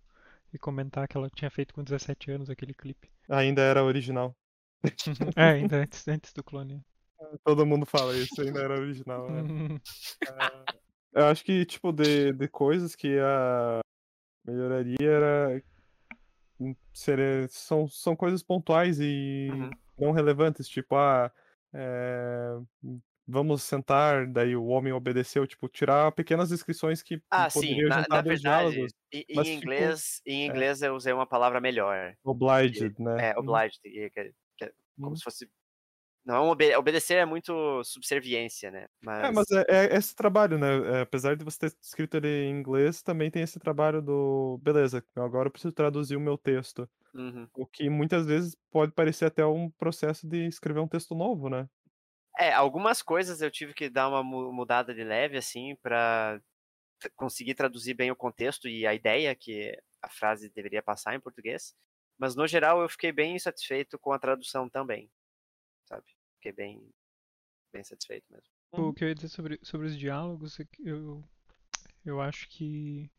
e comentar que ela tinha feito com 17 anos aquele clipe. Ainda era original. é, ainda antes, antes do clone. Todo mundo fala isso, ainda era original. né? Hum, Eu acho que, tipo, de, de coisas que a melhoraria era. hum, Seria, são, são coisas pontuais e Uhum. não relevantes, tipo, ah, é, vamos sentar, daí o homem obedeceu, tipo, tirar pequenas descrições que Ah, sim, poderiam na, juntar na verdade, diálogos. em, mas, tipo, inglês, em é. inglês eu usei uma palavra melhor. Obliged, né? É, obliged, que, que- que é como Uhum. se fosse. Não, é obe- obedecer é muito subserviência, né? Mas, É, mas é, é esse trabalho, né? É, apesar de você ter escrito ele em inglês, também tem esse trabalho do. Beleza, agora eu preciso traduzir o meu texto. Uhum. O que muitas vezes pode parecer até um processo de escrever um texto novo, né? É, algumas coisas eu tive que dar uma mu- mudada de leve, assim, pra t- conseguir traduzir bem o contexto e a ideia que a frase deveria passar em português. Mas, no geral, eu fiquei bem satisfeito com a tradução também, sabe? Fiquei bem, bem satisfeito mesmo. O que eu ia dizer sobre, sobre os diálogos é que eu, eu acho que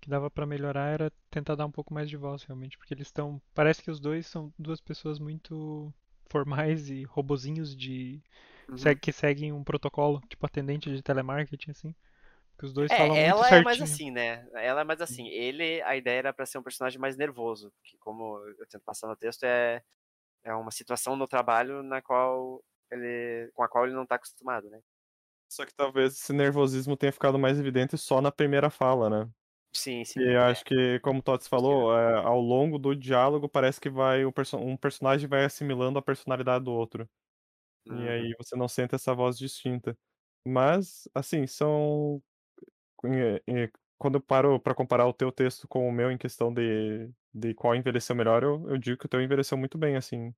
que dava pra melhorar era tentar dar um pouco mais de voz realmente, porque eles estão, parece que os dois são duas pessoas muito formais e robozinhos de Uhum. que seguem um protocolo, tipo atendente de telemarketing assim. Que os dois É, falam muito ela é certinho. mais assim, né? Ela é mais assim. Ele, a ideia era pra ser um personagem mais nervoso, que como eu tento passar no texto, é, é uma situação no trabalho na qual ele, com a qual ele não tá acostumado, né? Só que talvez esse nervosismo tenha ficado mais evidente só na primeira fala, né? Sim, sim. E acho que, como o Tots falou, é, ao longo do diálogo parece que vai o perso- um personagem vai assimilando a personalidade do outro. E Uhum. aí você não sente essa voz distinta. Mas, assim, são. eh, eh, Quando eu paro pra comparar o teu texto com o meu em questão de, de qual envelheceu melhor, eu, eu digo que o teu envelheceu muito bem, assim.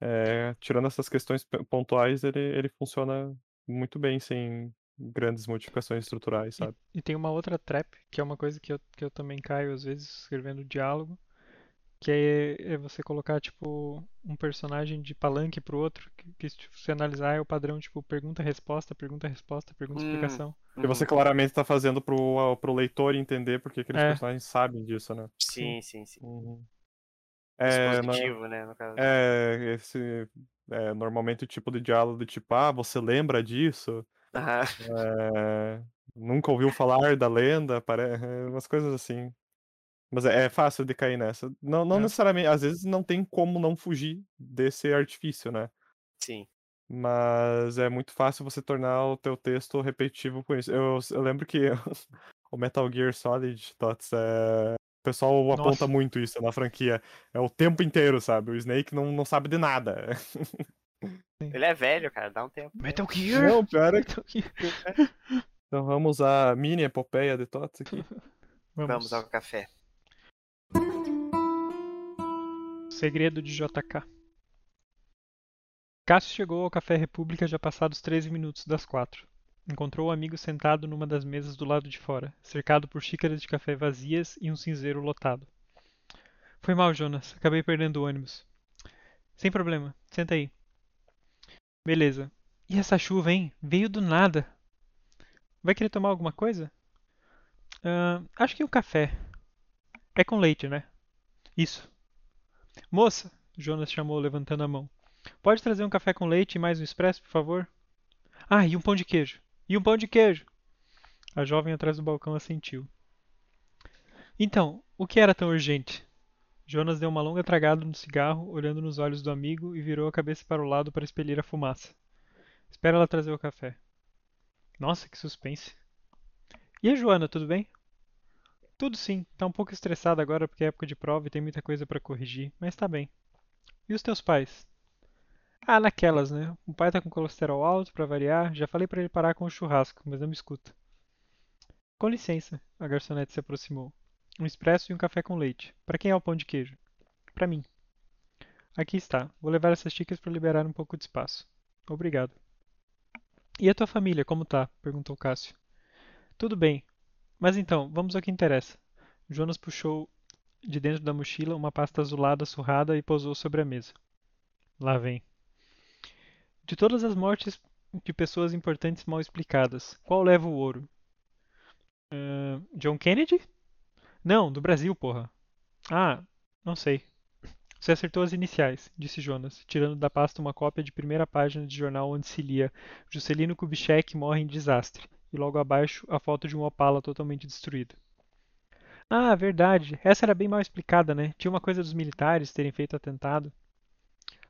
É, tirando essas questões pontuais, ele, ele funciona muito bem, sem grandes modificações estruturais, sabe? E tem uma outra trap, que é uma coisa que eu, que eu também caio às vezes escrevendo diálogo, que é, é você colocar, tipo, um personagem de palanque pro outro, que, que se você analisar é o padrão, tipo, pergunta-resposta, pergunta-resposta, Hum. pergunta-explicação. Que você Uhum. claramente tá fazendo pro, pro leitor entender porque aqueles É. personagens sabem disso, né? Sim, sim, sim. Uhum. É, Dispositivo, né, no caso. é, esse, é, normalmente o tipo de diálogo do tipo, ah, você lembra disso? Aham. É, nunca ouviu falar da lenda? Pare... é, Umas coisas assim. Mas é, é fácil de cair nessa. Não, não É. necessariamente, às vezes não tem como não fugir desse artifício, né? Sim. Mas é muito fácil você tornar o teu texto repetitivo com isso. Eu, eu lembro que o Metal Gear Solid, Tots, é... o pessoal aponta Nossa. muito isso na franquia. É o tempo inteiro, sabe? O Snake não, não sabe de nada. Ele é velho, cara, dá um tempo. Metal Gear! Não, pior é que... Metal Gear! Então vamos à mini epopeia de Tots aqui. Vamos ao café. Segredo de JK. Cássio chegou ao Café República já passados 13 minutos das 4. encontrou o amigo sentado numa das mesas do lado de fora, cercado por xícaras de café vazias e um cinzeiro lotado. Foi mal, Jonas. Acabei perdendo o ônibus. Sem problema. Senta aí. Beleza. E essa chuva, hein? Veio do nada. Vai querer tomar alguma coisa? Uh, acho que um café. É com leite, né? Isso. Moça, Jonas chamou, levantando a mão. Pode trazer um café com leite e mais um expresso, por favor? Ah, e um pão de queijo. E um pão de queijo. A jovem atrás do balcão assentiu. Então, o que era tão urgente? Jonas deu uma longa tragada no cigarro, olhando nos olhos do amigo e virou a cabeça para o lado para expelir a fumaça. Espera ela trazer o café. Nossa, que suspense. E a Joana, tudo bem? Tudo sim. Tá um pouco estressada agora porque é época de prova e tem muita coisa para corrigir, mas tá bem. E os teus pais? Ah, naquelas, né? O pai tá com colesterol alto para variar. Já falei para ele parar com o churrasco, mas não me escuta. Com licença, a garçonete se aproximou. Um expresso e um café com leite. Para quem é o pão de queijo? Para mim. Aqui está. Vou levar essas xícaras para liberar um pouco de espaço. Obrigado. E a tua família, como tá? perguntou Cássio. Tudo bem. Mas então, vamos ao que interessa. Jonas puxou de dentro da mochila uma pasta azulada surrada e pousou sobre a mesa. Lá vem. De todas as mortes de pessoas importantes mal explicadas, qual leva o ouro? Uh, John Kennedy? Não, do Brasil, porra. Ah, não sei. Você acertou as iniciais, disse Jonas, tirando da pasta uma cópia de primeira página de jornal onde se lia Juscelino Kubitschek morre em desastre, e logo abaixo a foto de um Opala totalmente destruído. Ah, verdade. Essa era bem mal explicada, né? Tinha uma coisa dos militares terem feito atentado.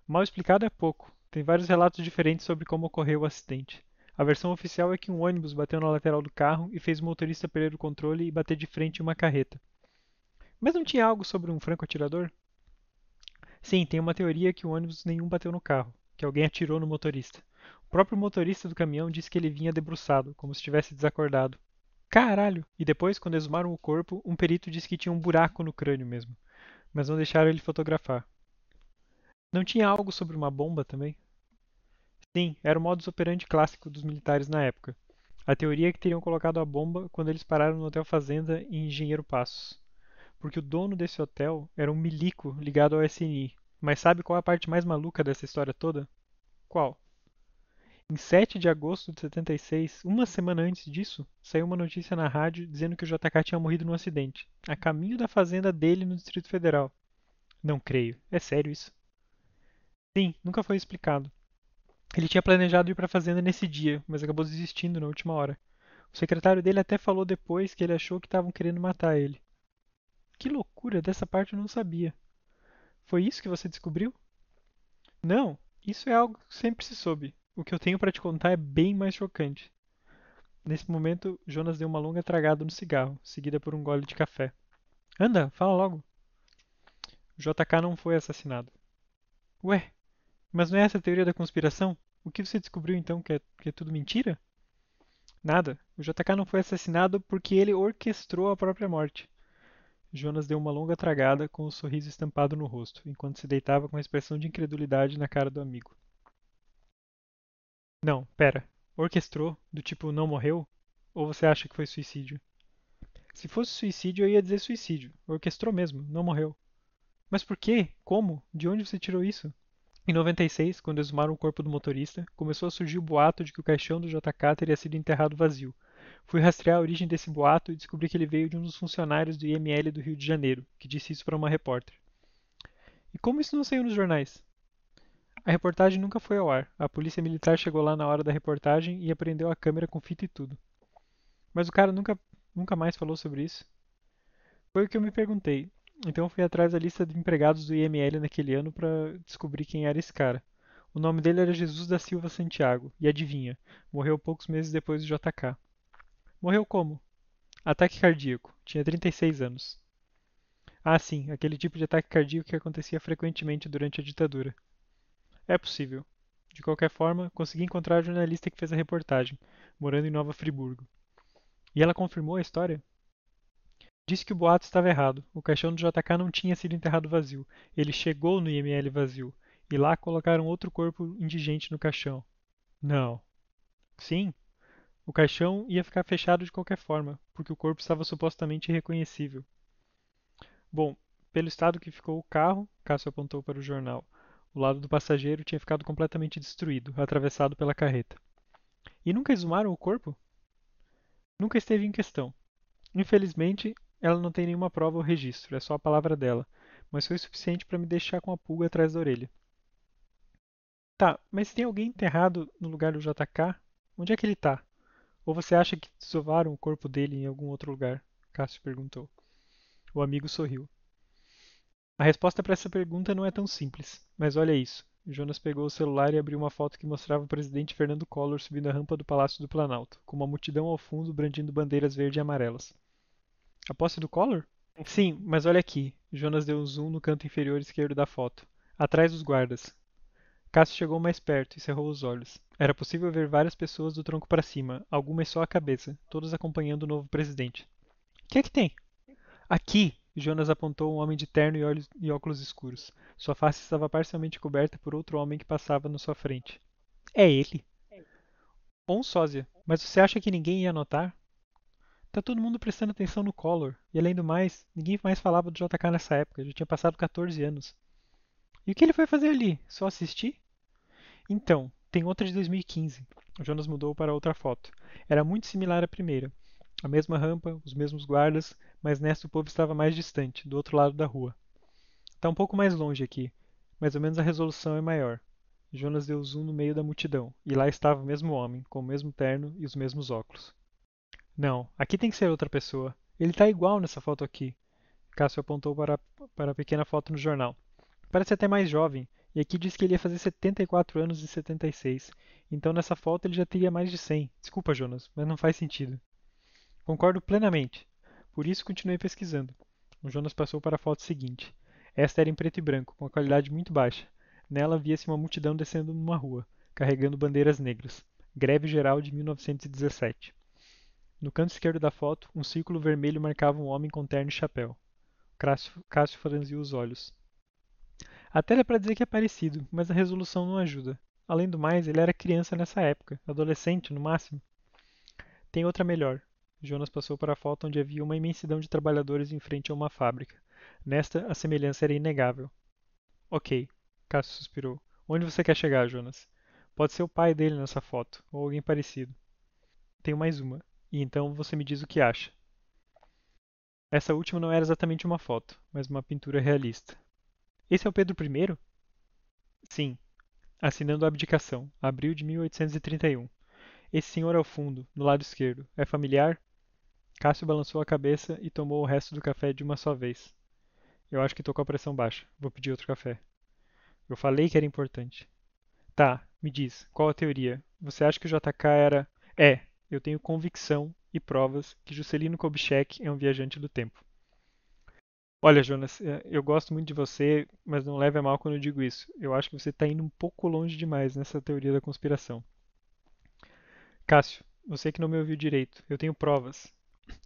Mal explicado é pouco. Tem vários relatos diferentes sobre como ocorreu o acidente. A versão oficial é que um ônibus bateu na lateral do carro e fez o motorista perder o controle e bater de frente em uma carreta. Mas não tinha algo sobre um franco-atirador? Sim, tem uma teoria que o ônibus nenhum bateu no carro, que alguém atirou no motorista. O próprio motorista do caminhão disse que ele vinha debruçado, como se estivesse desacordado. Caralho! E depois, quando exumaram o corpo, um perito disse que tinha um buraco no crânio mesmo. Mas não deixaram ele fotografar. Não tinha algo sobre uma bomba também? Sim, era o modus operandi clássico dos militares na época. A teoria é que teriam colocado a bomba quando eles pararam no Hotel Fazenda em Engenheiro Passos. Porque o dono desse hotel era um milico ligado ao SNI. Mas sabe qual é a parte mais maluca dessa história toda? Qual? Em 7 de agosto de 76, uma semana antes disso, saiu uma notícia na rádio dizendo que o JK tinha morrido num acidente, a caminho da fazenda dele no Distrito Federal. Não creio. É sério isso? Sim, nunca foi explicado. Ele tinha planejado ir para a fazenda nesse dia, mas acabou desistindo na última hora. O secretário dele até falou depois que ele achou que estavam querendo matar ele. Que loucura, dessa parte eu não sabia. Foi isso que você descobriu? Não, isso é algo que sempre se soube. O que eu tenho para te contar é bem mais chocante. Nesse momento, Jonas deu uma longa tragada no cigarro, seguida por um gole de café. Anda, fala logo. O JK não foi assassinado. Ué, mas não é essa a teoria da conspiração? O que você descobriu então que é, que é tudo mentira? Nada. O JK não foi assassinado porque ele orquestrou a própria morte. Jonas deu uma longa tragada com o um sorriso estampado no rosto, enquanto se deitava com uma expressão de incredulidade na cara do amigo. Não, pera. Orquestrou? Do tipo não morreu? Ou você acha que foi suicídio? Se fosse suicídio, eu ia dizer suicídio. Orquestrou mesmo, não morreu. Mas por quê? Como? De onde você tirou isso? Em 96, quando exumaram o corpo do motorista, começou a surgir o boato de que o caixão do JK teria sido enterrado vazio. Fui rastrear a origem desse boato e descobri que ele veio de um dos funcionários do IML do Rio de Janeiro, que disse isso para uma repórter. E como isso não saiu nos jornais? A reportagem nunca foi ao ar. A polícia militar chegou lá na hora da reportagem e apreendeu a câmera com fita e tudo. Mas o cara nunca, nunca mais falou sobre isso. Foi o que eu me perguntei. Então fui atrás da lista de empregados do IML naquele ano para descobrir quem era esse cara. O nome dele era Jesus da Silva Santiago, e adivinha, morreu poucos meses depois do JK. Morreu como? Ataque cardíaco. Tinha 36 anos. Ah, sim, aquele tipo de ataque cardíaco que acontecia frequentemente durante a ditadura. É possível. De qualquer forma, consegui encontrar a jornalista que fez a reportagem, morando em Nova Friburgo. E ela confirmou a história? Disse que o boato estava errado. O caixão do JK não tinha sido enterrado vazio. Ele chegou no IML vazio. E lá colocaram outro corpo indigente no caixão. Não. Sim. O caixão ia ficar fechado de qualquer forma, porque o corpo estava supostamente irreconhecível. Bom, pelo estado que ficou o carro, Cássio apontou para o jornal. O lado do passageiro tinha ficado completamente destruído, atravessado pela carreta. E nunca exumaram o corpo? Nunca esteve em questão. Infelizmente, ela não tem nenhuma prova ou registro, é só a palavra dela, mas foi suficiente para me deixar com a pulga atrás da orelha. Tá, mas tem alguém enterrado no lugar do JK? Onde é que ele tá? Ou você acha que desovaram o corpo dele em algum outro lugar? Cássio perguntou. O amigo sorriu. A resposta para essa pergunta não é tão simples, mas olha isso. Jonas pegou o celular e abriu uma foto que mostrava o presidente Fernando Collor subindo a rampa do Palácio do Planalto, com uma multidão ao fundo brandindo bandeiras verde e amarelas. A posse do Collor? Sim, mas olha aqui. Jonas deu um zoom no canto inferior esquerdo da foto. Atrás dos guardas. Cássio chegou mais perto e cerrou os olhos. Era possível ver várias pessoas do tronco para cima, algumas só a cabeça, todas acompanhando o novo presidente. O que é que tem? Aqui! Jonas apontou um homem de terno e, olhos, e óculos escuros. Sua face estava parcialmente coberta por outro homem que passava na sua frente. É ele. Ou um sósia. Mas você acha que ninguém ia notar? Tá todo mundo prestando atenção no Collor. E além do mais, ninguém mais falava do JK nessa época, já tinha passado 14 anos. E o que ele foi fazer ali? Só assistir? Então, tem outra de 2015. O Jonas mudou para outra foto. Era muito similar à primeira. A mesma rampa, os mesmos guardas, mas nesta o povo estava mais distante, do outro lado da rua. Está um pouco mais longe aqui, mais ou menos a resolução é maior. Jonas deu zoom no meio da multidão, e lá estava o mesmo homem, com o mesmo terno e os mesmos óculos. Não, aqui tem que ser outra pessoa. Ele está igual nessa foto aqui. Cássio apontou para, para a pequena foto no jornal. Parece até mais jovem, e aqui diz que ele ia fazer 74 anos em 76. Então nessa foto ele já teria mais de 100. Desculpa, Jonas, mas não faz sentido. Concordo plenamente. Por isso continuei pesquisando. O Jonas passou para a foto seguinte. Esta era em preto e branco, com a qualidade muito baixa. Nela via-se uma multidão descendo numa rua, carregando bandeiras negras. Greve geral de 1917. No canto esquerdo da foto, um círculo vermelho marcava um homem com terno e chapéu. Cássio, franziu os olhos. Até é para dizer que é parecido, mas a resolução não ajuda. Além do mais, ele era criança nessa época, adolescente no máximo. Tem outra melhor. Jonas passou para a foto onde havia uma imensidão de trabalhadores em frente a uma fábrica. Nesta, a semelhança era inegável. Ok, Cássio suspirou. Onde você quer chegar, Jonas? Pode ser o pai dele nessa foto, ou alguém parecido. Tenho mais uma e então você me diz o que acha. Essa última não era exatamente uma foto, mas uma pintura realista. Esse é o Pedro I? Sim, assinando a abdicação, abril de 1831. Esse senhor ao fundo, no lado esquerdo, é familiar? Cássio balançou a cabeça e tomou o resto do café de uma só vez. Eu acho que tô com a pressão baixa. Vou pedir outro café. Eu falei que era importante. Tá, me diz, qual a teoria? Você acha que o JK era. É, eu tenho convicção e provas que Juscelino Kubitschek é um viajante do tempo. Olha, Jonas, é, eu gosto muito de você, mas não leve a mal quando eu digo isso. Eu acho que você está indo um pouco longe demais nessa teoria da conspiração. Cássio, você que não me ouviu direito, eu tenho provas.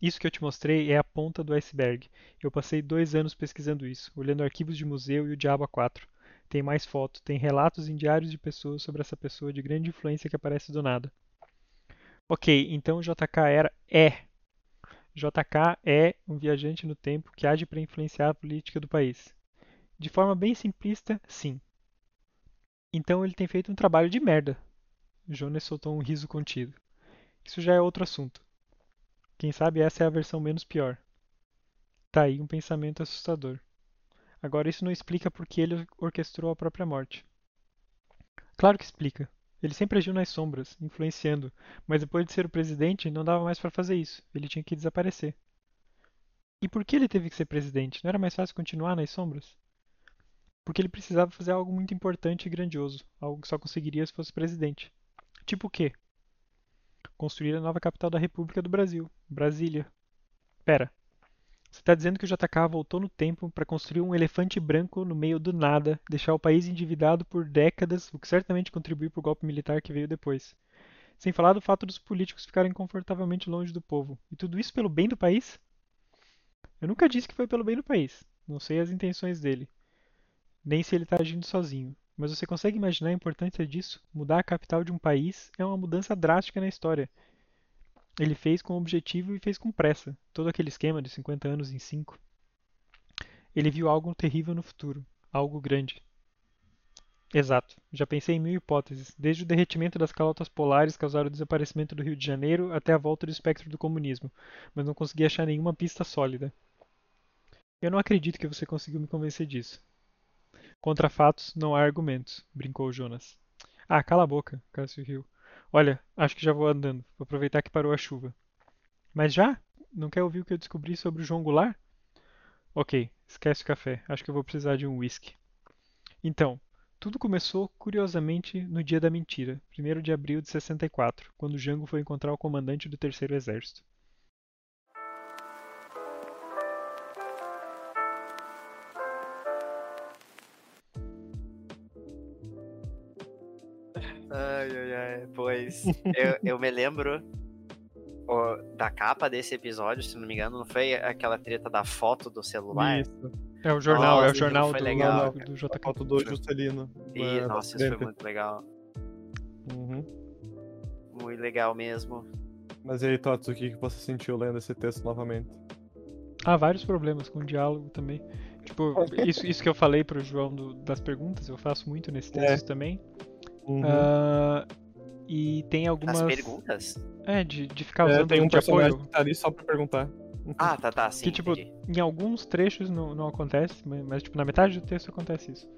Isso que eu te mostrei é a ponta do iceberg. Eu passei dois anos pesquisando isso, olhando arquivos de museu e o Diabo A4. Tem mais fotos, tem relatos em diários de pessoas sobre essa pessoa de grande influência que aparece do nada. Ok, então JK era é. JK é um viajante no tempo que age para influenciar a política do país. De forma bem simplista, sim. Então ele tem feito um trabalho de merda. Jonas soltou um riso contido. Isso já é outro assunto. Quem sabe essa é a versão menos pior. Tá aí um pensamento assustador. Agora isso não explica por que ele orquestrou a própria morte. Claro que explica. Ele sempre agiu nas sombras, influenciando, mas depois de ser o presidente, não dava mais para fazer isso. Ele tinha que desaparecer. E por que ele teve que ser presidente? Não era mais fácil continuar nas sombras? Porque ele precisava fazer algo muito importante e grandioso, algo que só conseguiria se fosse presidente. Tipo o quê? Construir a nova capital da República do Brasil, Brasília. Pera, você está dizendo que o JK voltou no tempo para construir um elefante branco no meio do nada, deixar o país endividado por décadas, o que certamente contribuiu para o golpe militar que veio depois. Sem falar do fato dos políticos ficarem confortavelmente longe do povo. E tudo isso pelo bem do país? Eu nunca disse que foi pelo bem do país. Não sei as intenções dele. Nem se ele está agindo sozinho. Mas você consegue imaginar a importância disso? Mudar a capital de um país é uma mudança drástica na história. Ele fez com objetivo e fez com pressa. Todo aquele esquema de 50 anos em 5. Ele viu algo terrível no futuro, algo grande. Exato. Já pensei em mil hipóteses, desde o derretimento das calotas polares causar o desaparecimento do Rio de Janeiro até a volta do espectro do comunismo, mas não consegui achar nenhuma pista sólida. Eu não acredito que você conseguiu me convencer disso. Contra fatos, não há argumentos, brincou Jonas. Ah, cala a boca, Cássio riu. Olha, acho que já vou andando. Vou aproveitar que parou a chuva. Mas já? Não quer ouvir o que eu descobri sobre o João Goulart? Ok, esquece o café. Acho que eu vou precisar de um whisky. Então, tudo começou, curiosamente, no dia da mentira, 1 de abril de 64, quando Jango foi encontrar o comandante do Terceiro Exército. Pois, eu, eu me lembro ó, da capa desse episódio, se não me engano, não foi aquela treta da foto do celular? Isso. É o jornal, é o Nossa, jornal foi do, legal, do, do A JK. foto do Juscelino. E, é, do nossa, isso foi muito legal. Uhum. Muito legal mesmo. Mas e aí, Tots, o que você sentiu lendo esse texto novamente? Há vários problemas com o diálogo também. Tipo, isso, isso que eu falei pro João do- das perguntas, eu faço muito nesse É. texto também. Uhum. Ah, e tem algumas. As perguntas? É, de, de ficar É, usando tem um de personagem apoio. que tá ali só pra perguntar. Ah, tá, tá, sim. que, tipo, entendi. em alguns trechos não, não acontece, mas, mas, tipo, na metade do texto acontece isso.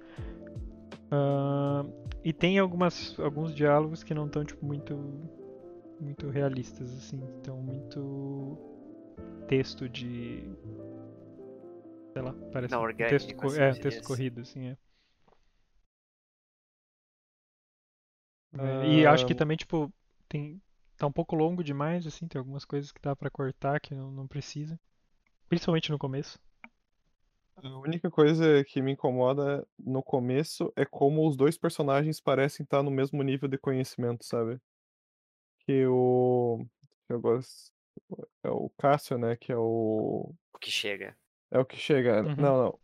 Ah, e tem algumas, alguns diálogos que não estão, tipo, muito, muito realistas, assim. Estão muito texto de... Sei lá, parece Não um orgânico, texto, assim, é, texto corrido, assim, é. É, E acho que Ah, também, tipo, tem, tá um pouco longo demais, assim, tem algumas coisas que dá pra cortar que não, não precisa. Principalmente no começo. A única coisa que me incomoda no começo é como os dois personagens parecem estar no mesmo nível de conhecimento, sabe? Que o. Eu gosto. É o Cássio, né? Que é o. O que chega. É o que chega. Uhum. Não, não.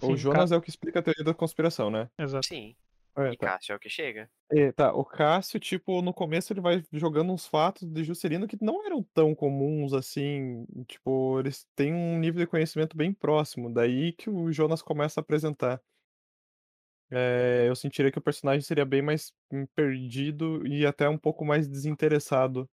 Sim, O Jonas é o que explica a teoria da conspiração, né? Exato. Sim. É, E tá. Cássio é o que chega. É, tá. O Cássio, tipo, no começo ele vai jogando uns fatos de Juscelino que não eram tão comuns assim. Tipo, eles têm um nível de conhecimento bem próximo. Daí que o Jonas começa a apresentar. É, eu sentiria que o personagem seria bem mais hum, perdido e até um pouco mais desinteressado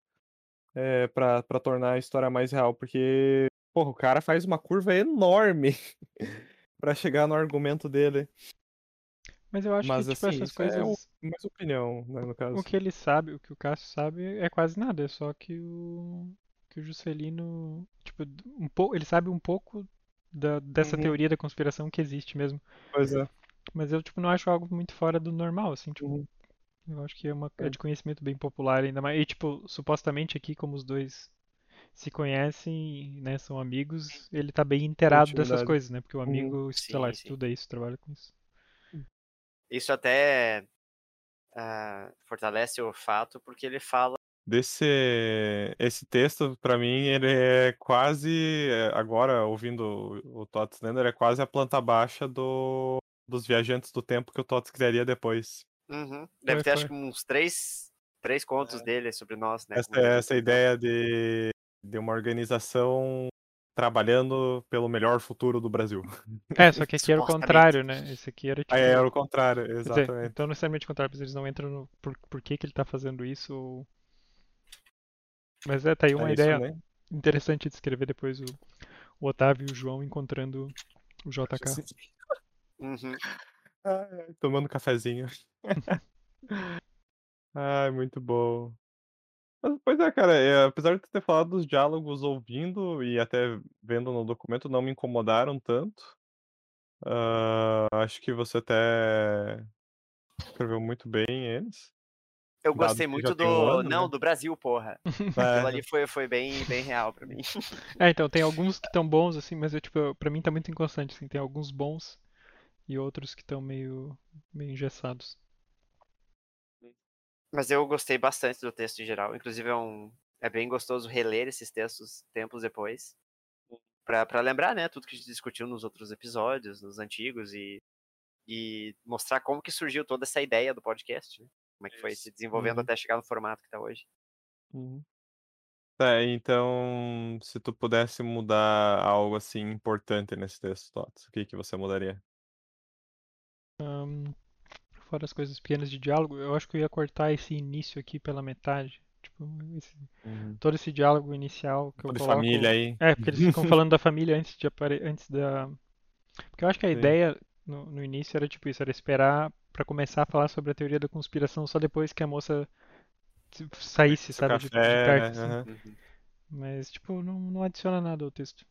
é, pra, pra tornar a história mais real. Porque, porra, o cara faz uma curva enorme pra chegar no argumento dele. Mas eu acho Mas que, tipo, assim, essas é coisas. o- mais opinião, né, no caso. O que ele sabe, o que o Cássio sabe é quase nada, é só que o que o Juscelino, tipo, um pouco, ele sabe um pouco da, dessa Uhum. teoria da conspiração que existe mesmo. Pois é. Mas eu, tipo, não acho algo muito fora do normal, assim, tipo, Uhum. eu acho que é uma é É. de conhecimento bem popular ainda mais. E, tipo, supostamente aqui, como os dois se conhecem, né, são amigos, ele tá bem inteirado dessas coisas, né? Porque o Uhum. amigo, sei lá, Sim, sim. estuda isso, trabalha com isso. Isso até ah, fortalece o fato porque ele fala. Desse esse texto, pra mim, ele é quase, é, agora ouvindo o Tots lendo, ele é quase a planta baixa do, dos viajantes do tempo que o Tots criaria depois. Uhum. Deve Foi, ter, acho foi. que uns três, três contos dele sobre nós, né? Essa, essa ideia de, de uma organização trabalhando pelo melhor futuro do Brasil. É, só que aqui era o contrário, né? Esse aqui era tipo. Aí era o contrário, Quer dizer, exatamente. então não necessariamente o contrário, eles não entram no por, por que, que ele tá fazendo isso. Mas é, tá aí uma É isso ideia mesmo. interessante de escrever depois o, o Otávio e o João encontrando o JK. Uhum. Ai, ai, tomando cafezinho. Ai, muito bom. Mas, pois é, cara, é, apesar de ter falado dos diálogos ouvindo e até vendo no documento, não me incomodaram tanto. Ah, acho que você até escreveu muito bem eles. Eu gostei muito tem um do. ano, não, né? do Brasil, porra. Aquilo É, ali foi, foi bem, bem real pra mim. É, então tem alguns que estão bons, assim, mas eu, tipo, pra mim tá muito inconstante, assim, tem alguns bons e outros que estão meio, meio engessados. Mas eu gostei bastante do texto em geral. Inclusive é um. É bem gostoso reler esses textos tempos depois. Pra, pra lembrar, né, tudo que a gente discutiu nos outros episódios, nos antigos, e, e mostrar como que surgiu toda essa ideia do podcast, né? Como é que foi se desenvolvendo Uhum. até chegar no formato que tá hoje. Uhum. Tá, então, se tu pudesse mudar algo assim importante nesse texto, Tots, o que que você mudaria? Ahn, fora as coisas pequenas de diálogo, eu acho que eu ia cortar esse início aqui pela metade. Tipo, esse- Uhum. todo esse diálogo inicial que eu De coloco. família aí. É, porque eles ficam falando da família antes de apare... antes da. Porque eu acho que a Sim. ideia no, no início era tipo isso, era esperar pra começar a falar sobre a teoria da conspiração só depois que a moça se- saísse, sabe, de, de café, perto, né? assim. Uhum. Mas, tipo, não, não adiciona nada ao texto.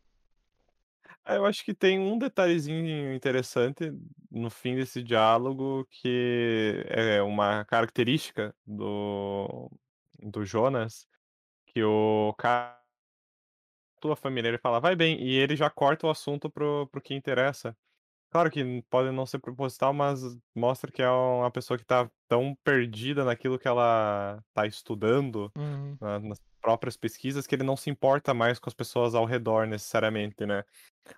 Eu acho que tem um detalhezinho interessante no fim desse diálogo que é uma característica do, do Jonas, que o cara, tua família, ele fala, vai bem, e ele já corta o assunto pro, pro que interessa. Claro que pode não ser proposital, mas mostra que é uma pessoa que tá tão perdida naquilo que ela tá estudando, Uhum. na- nas próprias pesquisas, que ele não se importa mais com as pessoas ao redor necessariamente, né?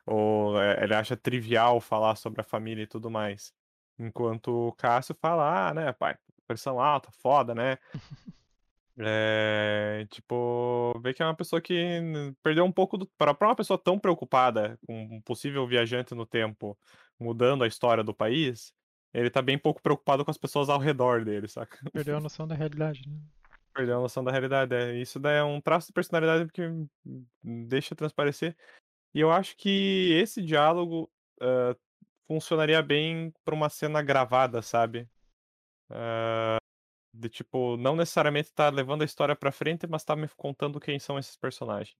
Ou é, ele acha trivial falar sobre a família e tudo mais. Enquanto o Cássio fala, ah, né, pai, pressão alta, foda, né? É, tipo, vê que é uma pessoa que perdeu um pouco do. Para uma pessoa tão preocupada com um possível viajante no tempo mudando a história do país, ele tá bem pouco preocupado com as pessoas ao redor dele, saca? Perdeu a noção da realidade, né? Perdeu a noção da realidade. é. Isso daí é um traço de personalidade que deixa transparecer. E eu acho que esse diálogo ah, funcionaria bem pra uma cena gravada, sabe? Ah, de tipo, não necessariamente tá levando a história pra frente, mas tá me contando quem são esses personagens.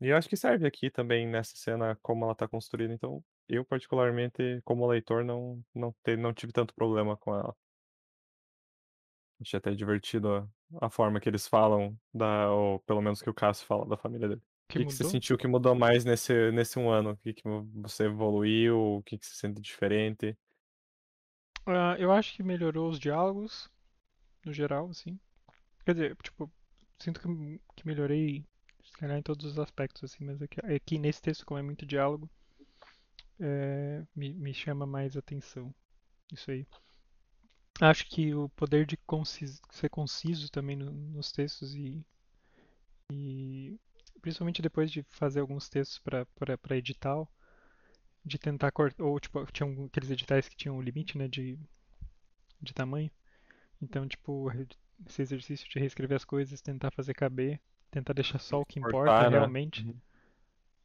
E eu acho que serve aqui também nessa cena como ela tá construída. Então, eu particularmente, como leitor, não, não, te, não tive tanto problema com ela. Achei até divertido a, a forma que eles falam, da, ou pelo menos que o Cássio fala da família dele. O Que que, que você sentiu que mudou mais nesse, nesse um ano? O que, que você evoluiu? O que, que você sente diferente? Ah, eu acho que melhorou os diálogos, no geral, assim. Quer dizer, tipo, sinto que, que melhorei, se calhar, em todos os aspectos, assim, mas aqui, aqui nesse texto, como é muito diálogo, é, me, me chama mais atenção. Isso aí. Acho que o poder de concis- ser conciso também no- nos textos e, e principalmente depois de fazer alguns textos para edital, de tentar cortar, ou tipo, tinha aqueles editais que tinham um limite, né, de, de tamanho. Então, tipo, esse exercício de reescrever as coisas, tentar fazer caber, tentar deixar só o que importa Cortar, né? realmente. Uhum.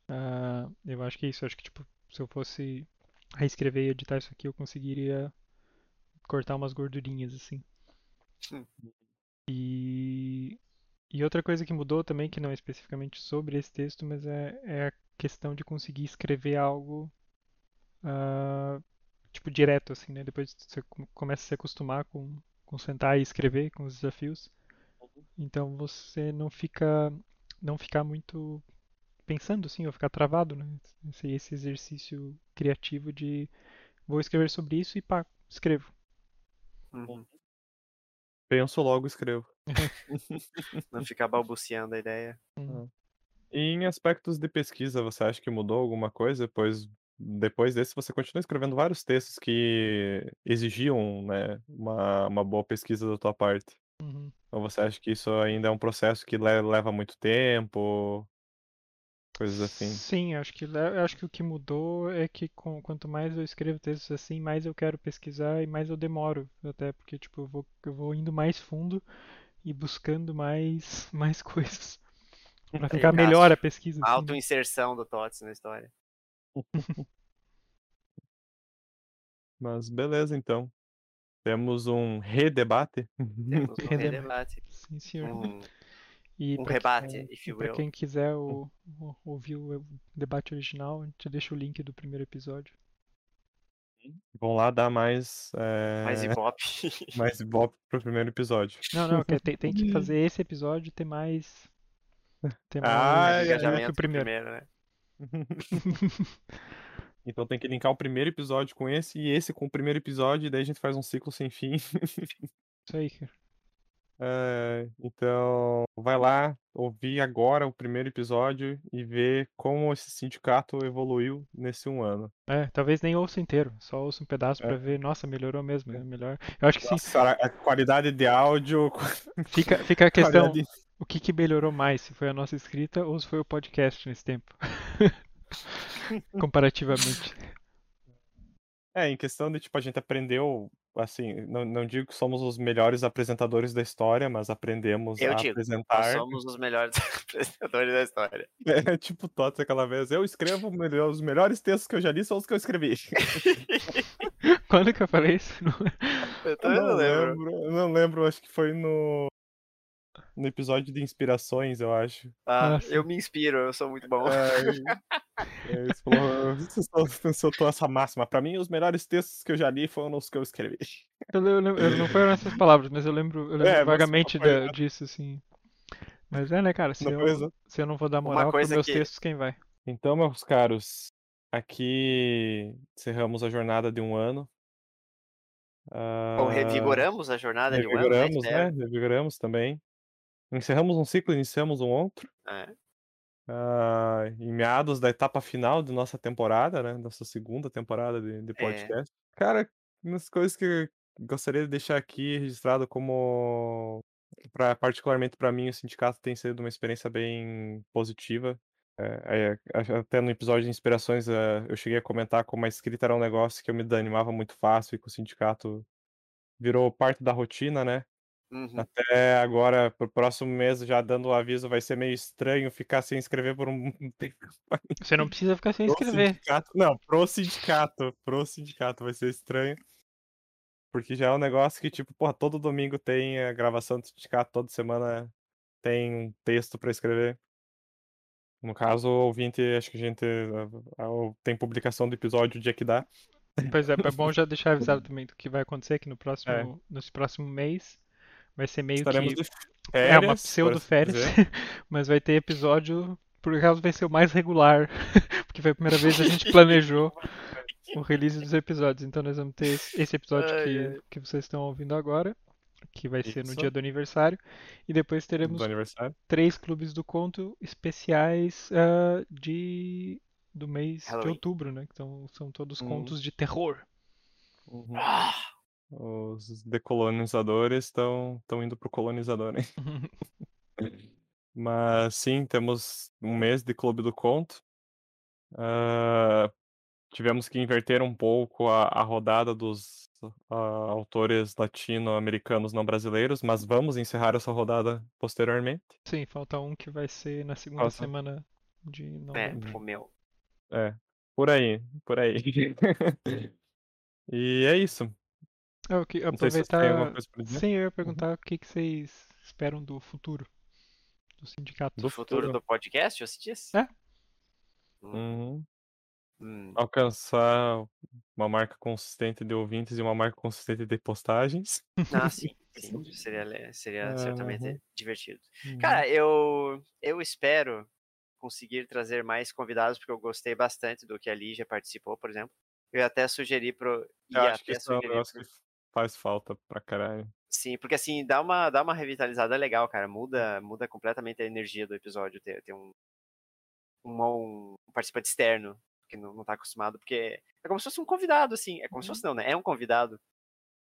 Ah, eu acho que é isso. Eu acho que, tipo, se eu fosse reescrever e editar isso aqui, eu conseguiria cortar umas gordurinhas, assim. Hum. E, e outra coisa que mudou também, que não é especificamente sobre esse texto, mas é, é a questão de conseguir escrever algo, ah, tipo, direto, assim, né? Depois você com- começa a se acostumar com, com sentar e escrever, com os desafios. Então você não fica, não ficar muito pensando, assim, ou ficar travado, né? Esse, esse exercício criativo de vou escrever sobre isso e pá, escrevo. Uhum. Penso logo, escrevo. Não ficar balbuciando a ideia. Hum. E em aspectos de pesquisa, você acha que mudou alguma coisa? Pois depois desse você continua escrevendo vários textos que exigiam, né, uma, uma boa pesquisa da tua parte. Uhum. Ou você acha que isso ainda é um processo que le- leva muito tempo? Coisas assim. Sim, acho que, acho que o que mudou é que com- quanto mais eu escrevo textos assim, mais eu quero pesquisar e mais eu demoro. Até porque, tipo, eu vou, eu vou indo mais fundo e buscando mais, mais coisas. Pra ficar Cássio, melhor a pesquisa. A assim, auto-inserção do Tots na história. Mas beleza, então. Temos um redebate. Temos um Redeba- redebate. Sim, senhor. Um, E um pra- rebate, pra will. quem quiser o- o- ouvir o debate original, a gente deixa o link do primeiro episódio. Vão lá dar mais, é, Mais ibope. mais ibope pro primeiro episódio. Não, não, tem, tem que fazer esse episódio ter mais. Ter mais Ah, Mais é, é. que o engajamento primeiro. primeiro, né? Então tem que linkar o primeiro episódio com esse e esse com o primeiro episódio, e daí a gente faz um ciclo sem fim. Isso aí, cara. É, então, vai lá ouvir agora o primeiro episódio e ver como esse sindicato evoluiu nesse um ano. É, talvez nem ouça inteiro, só ouça um pedaço É. pra ver, nossa, melhorou mesmo, é melhor. Eu acho que sim, Nossa, a qualidade de áudio, fica, fica a questão, qualidade- o que, que melhorou mais, se foi a nossa escrita ou se foi o podcast nesse tempo. Comparativamente. É, em questão de, tipo, a gente aprendeu, assim, não, não digo que somos os melhores apresentadores da história, mas aprendemos Eu a digo, nós apresentar. somos os melhores apresentadores da história. É tipo Tots aquela vez. Eu escrevo melhor- os melhores textos que eu já li são os que eu escrevi. Quando que eu falei isso? Não- Eu também não não lembro. lembro, eu não lembro, acho que foi no no episódio de inspirações, eu acho. Ah, Ah, sim. eu me inspiro, eu sou muito bom. É, é, você falou, soltou essa máxima. Pra mim, os melhores textos que eu já li foram os que eu escrevi. Eu, lembro- eu não foram essas palavras, mas eu lembro, eu lembro É, vagamente né? disso, assim. Mas é, né, cara? Se, Não eu, se eu não vou dar moral pros coisa meus que- textos, quem vai? Então, meus caros, aqui encerramos a jornada de um ano. Ou Ah, revigoramos a jornada de um ano, né? Revigoramos, né? Revigoramos também. Encerramos um ciclo, iniciamos um outro. É. Ah, em meados da etapa final de nossa temporada, né? Nossa segunda temporada de, de É. podcast. Cara, umas coisas que gostaria de deixar aqui registrado como. Pra, particularmente para mim, o sindicato tem sido uma experiência bem positiva. É, é, até no episódio de Inspirações é, eu cheguei a comentar como a escrita era um negócio que eu me desanimava muito fácil e que o sindicato virou parte da rotina, né? Uhum. Até agora, pro próximo mês, já dando o aviso, vai ser meio estranho ficar sem escrever por um tempo. Você não precisa ficar sem Pro escrever. sindicato. Não, pro sindicato. Pro sindicato vai ser estranho. Porque já é um negócio que, tipo, porra, todo domingo tem a gravação do sindicato, toda semana tem um texto pra escrever. No caso, o ouvinte, acho que a gente tem publicação do episódio o dia que dá. Pois é, é bom já deixar avisado também do que vai acontecer aqui no próximo, É. nesse próximo mês. Vai ser meio Estaremos que. de É férias. uma por pseudo férias, dizer. mas vai ter episódio, por acaso vai ser o mais regular, porque foi a primeira vez que a gente planejou o release dos episódios. Então nós vamos ter esse episódio Ai, que, ai. que vocês estão ouvindo agora, que vai ser no Isso. dia do aniversário, e depois teremos três clubes do conto especiais ah, de do mês de Halloween. outubro, né? Então são todos Uhum. contos de terror. Uhum. Ah, Os decolonizadores estão indo pro colonizador, hein? Mas sim, temos um mês de Clube do Conto. Ah, tivemos que inverter um pouco a, a rodada dos ah, autores latino-americanos não brasileiros, mas vamos encerrar essa rodada posteriormente. Sim, falta um que vai ser na segunda Falta. semana de é, novembro. o meu. É, por aí, por aí. e é isso. Eu que- Não sei se alguma aproveitar. coisa pra dizer. Sim, eu ia perguntar o que, que vocês esperam do futuro do sindicato. Do O futuro do podcast, você disse? É. Uhum. Hum, Alcançar uma marca consistente de ouvintes e uma marca consistente de postagens. Ah, sim, sim. Seria, seria Aham. certamente divertido. Uhum. Cara, eu, eu espero conseguir trazer mais convidados, porque eu gostei bastante do que a Lígia participou, por exemplo. Eu até sugeri pro. eu ia acho que é um pro- que faz falta pra caralho. Sim, porque assim, dá uma, dá uma revitalizada legal, cara. Muda, muda completamente a energia do episódio ter, ter um, um, um participante externo que não, não tá acostumado, porque é como se fosse um convidado, assim. É como se fosse não, né? É um convidado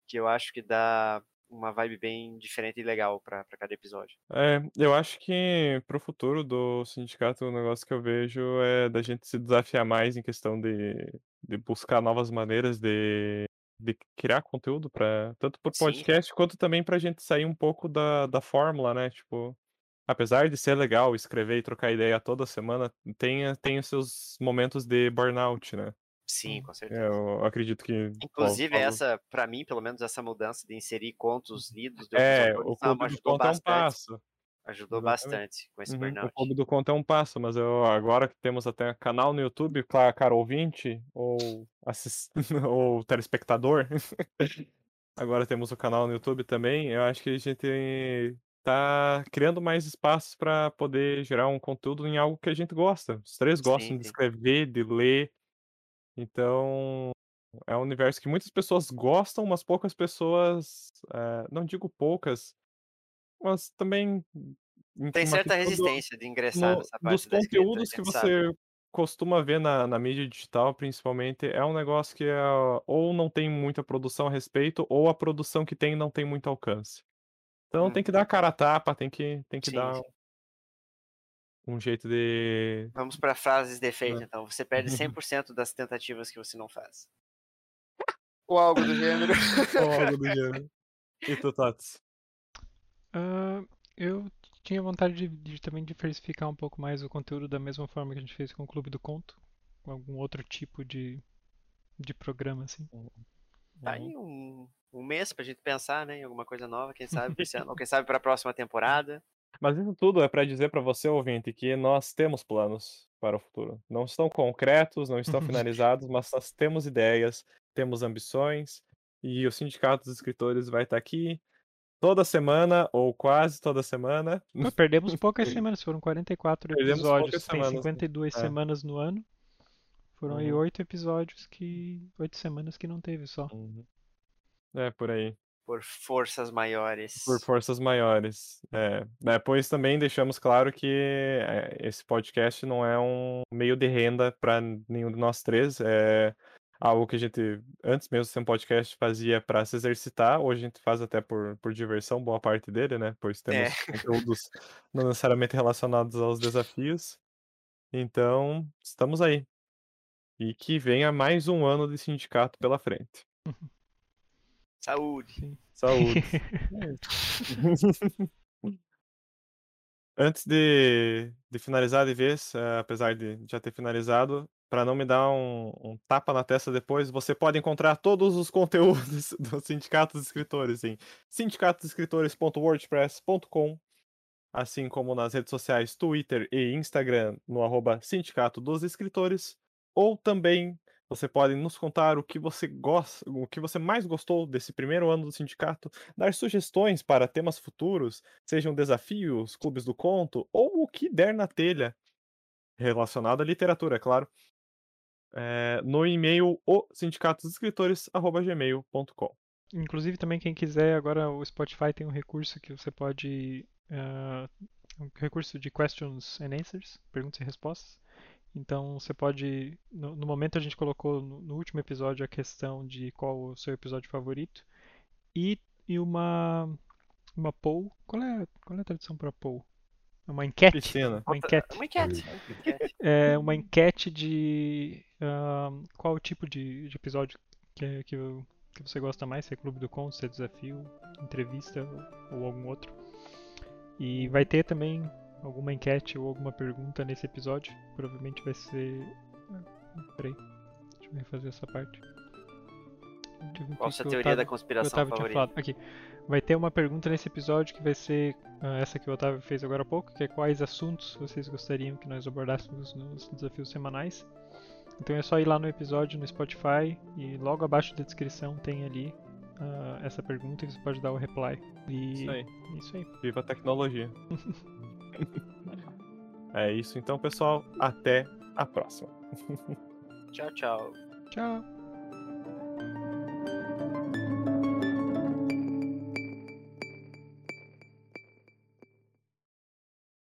que eu acho que dá uma vibe bem diferente e legal pra, pra cada episódio. É, eu acho que pro futuro do sindicato, o negócio que eu vejo é da gente se desafiar mais em questão de, de buscar novas maneiras de, de criar conteúdo para tanto por Sim. podcast quanto também pra gente sair um pouco da, da fórmula, né? Tipo, apesar de ser legal escrever e trocar ideia toda semana, tem, tem os seus momentos de burnout, né? Sim, com certeza. Eu acredito que. Inclusive, essa, pra mim, pelo menos, essa mudança de inserir contos lidos do É, o clube ajudou conto é um passo. Ajudou Exatamente. bastante com esse Uhum, burnout. O clube do conto é um passo, mas eu agora que temos até canal no YouTube, claro, cara, ouvinte ou, assis- ou telespectador, agora temos o canal no YouTube também. Eu acho que a gente tá criando mais espaços para poder gerar um conteúdo em algo que a gente gosta. Os três gostam Sim, de escrever, de ler. Então, é um universo que muitas pessoas gostam, mas poucas pessoas, eh, não digo poucas, mas também em Tem certa questão do- resistência de ingressar no- nessa dos parte escrita, a conteúdos que gente sabe. você costuma ver na, na mídia digital, principalmente, é um negócio que é, ou não tem muita produção a respeito, ou a produção que tem não tem muito alcance. Então Hum. tem que dar a cara a tapa, tem que, tem que Sim, dar sim. um jeito de. Vamos para frases de efeito, É. então. Você perde 100% das tentativas que você não faz. Ou algo do gênero. ou algo do gênero. E tu, Tots? Ah, eu tinha vontade de, de também diversificar um pouco mais o conteúdo da mesma forma que a gente fez com o Clube do Conto, com algum outro tipo de, de programa, assim. Tá aí um, um mês pra gente pensar, né? Em alguma coisa nova, quem sabe pra esse ano, ou quem sabe pra próxima temporada. Mas isso tudo é para dizer para você, ouvinte, que nós temos planos para o futuro. Não estão concretos, não estão finalizados, mas nós temos ideias, temos ambições, e o Sindicato dos Escritores vai estar aqui toda semana, ou quase toda semana. Pô, perdemos poucas semanas, foram 44 Perdemos episódios, tem semanas, né? 52 É. semanas no ano. Foram aí Uhum. oito episódios que. oito semanas que não teve só. Uhum. É, por aí. Por forças maiores. Por forças maiores. É. Depois também deixamos claro que é, esse podcast não é um meio de renda para nenhum de nós três. É algo que a gente, antes mesmo de ser um podcast, fazia para se exercitar. Hoje a gente faz até por, por diversão, boa parte dele, né? Pois temos É. conteúdos não necessariamente relacionados aos desafios. Então, estamos aí. E que venha mais um ano de sindicato pela frente. Saúde. Sim. Saúde. Antes de, de finalizar de vez, eh, apesar de já ter finalizado, para não me dar um, um tapa na testa depois, você pode encontrar todos os conteúdos do Sindicato dos Escritores em sindicatosescritores.wordpress.com, assim como nas redes sociais Twitter e Instagram no arroba Sindicato dos Escritores, ou também você pode nos contar o que você gosta, o que você mais gostou desse primeiro ano do sindicato, dar sugestões para temas futuros, sejam desafios, clubes do conto ou o que der na telha relacionado à literatura, é claro. É, no e-mail o sindicatosescritores@gmail.com. Inclusive também quem quiser, agora o Spotify tem um recurso que você pode. ah, um recurso de questions and answers, perguntas e respostas. Então você pode. No, no momento a gente colocou no, no último episódio a questão de qual o seu episódio favorito. E, e uma. Uma poll. Qual é, qual é a tradução para poll? Uma enquete. Piscina. Uma enquete. Uma enquete. É uma enquete de ah, qual o tipo de, de episódio que, que, que você gosta mais, se é Clube do Conto, se é desafio, entrevista ou, ou algum outro. E vai ter também alguma enquete ou alguma pergunta nesse episódio. Provavelmente vai ser. ah, Peraí, deixa eu refazer essa parte. Qual a sua teoria da conspiração favorita? falado. Aqui. Vai ter uma pergunta nesse episódio que vai ser ah, essa que o Otávio fez agora há pouco, que é quais assuntos vocês gostariam que nós abordássemos nos desafios semanais. Então é só ir lá no episódio no Spotify e logo abaixo da descrição tem ali ah, essa pergunta que você pode dar o reply. E Isso aí. é isso aí. Viva a tecnologia. é isso então, pessoal. Até a próxima. Tchau, tchau. Tchau!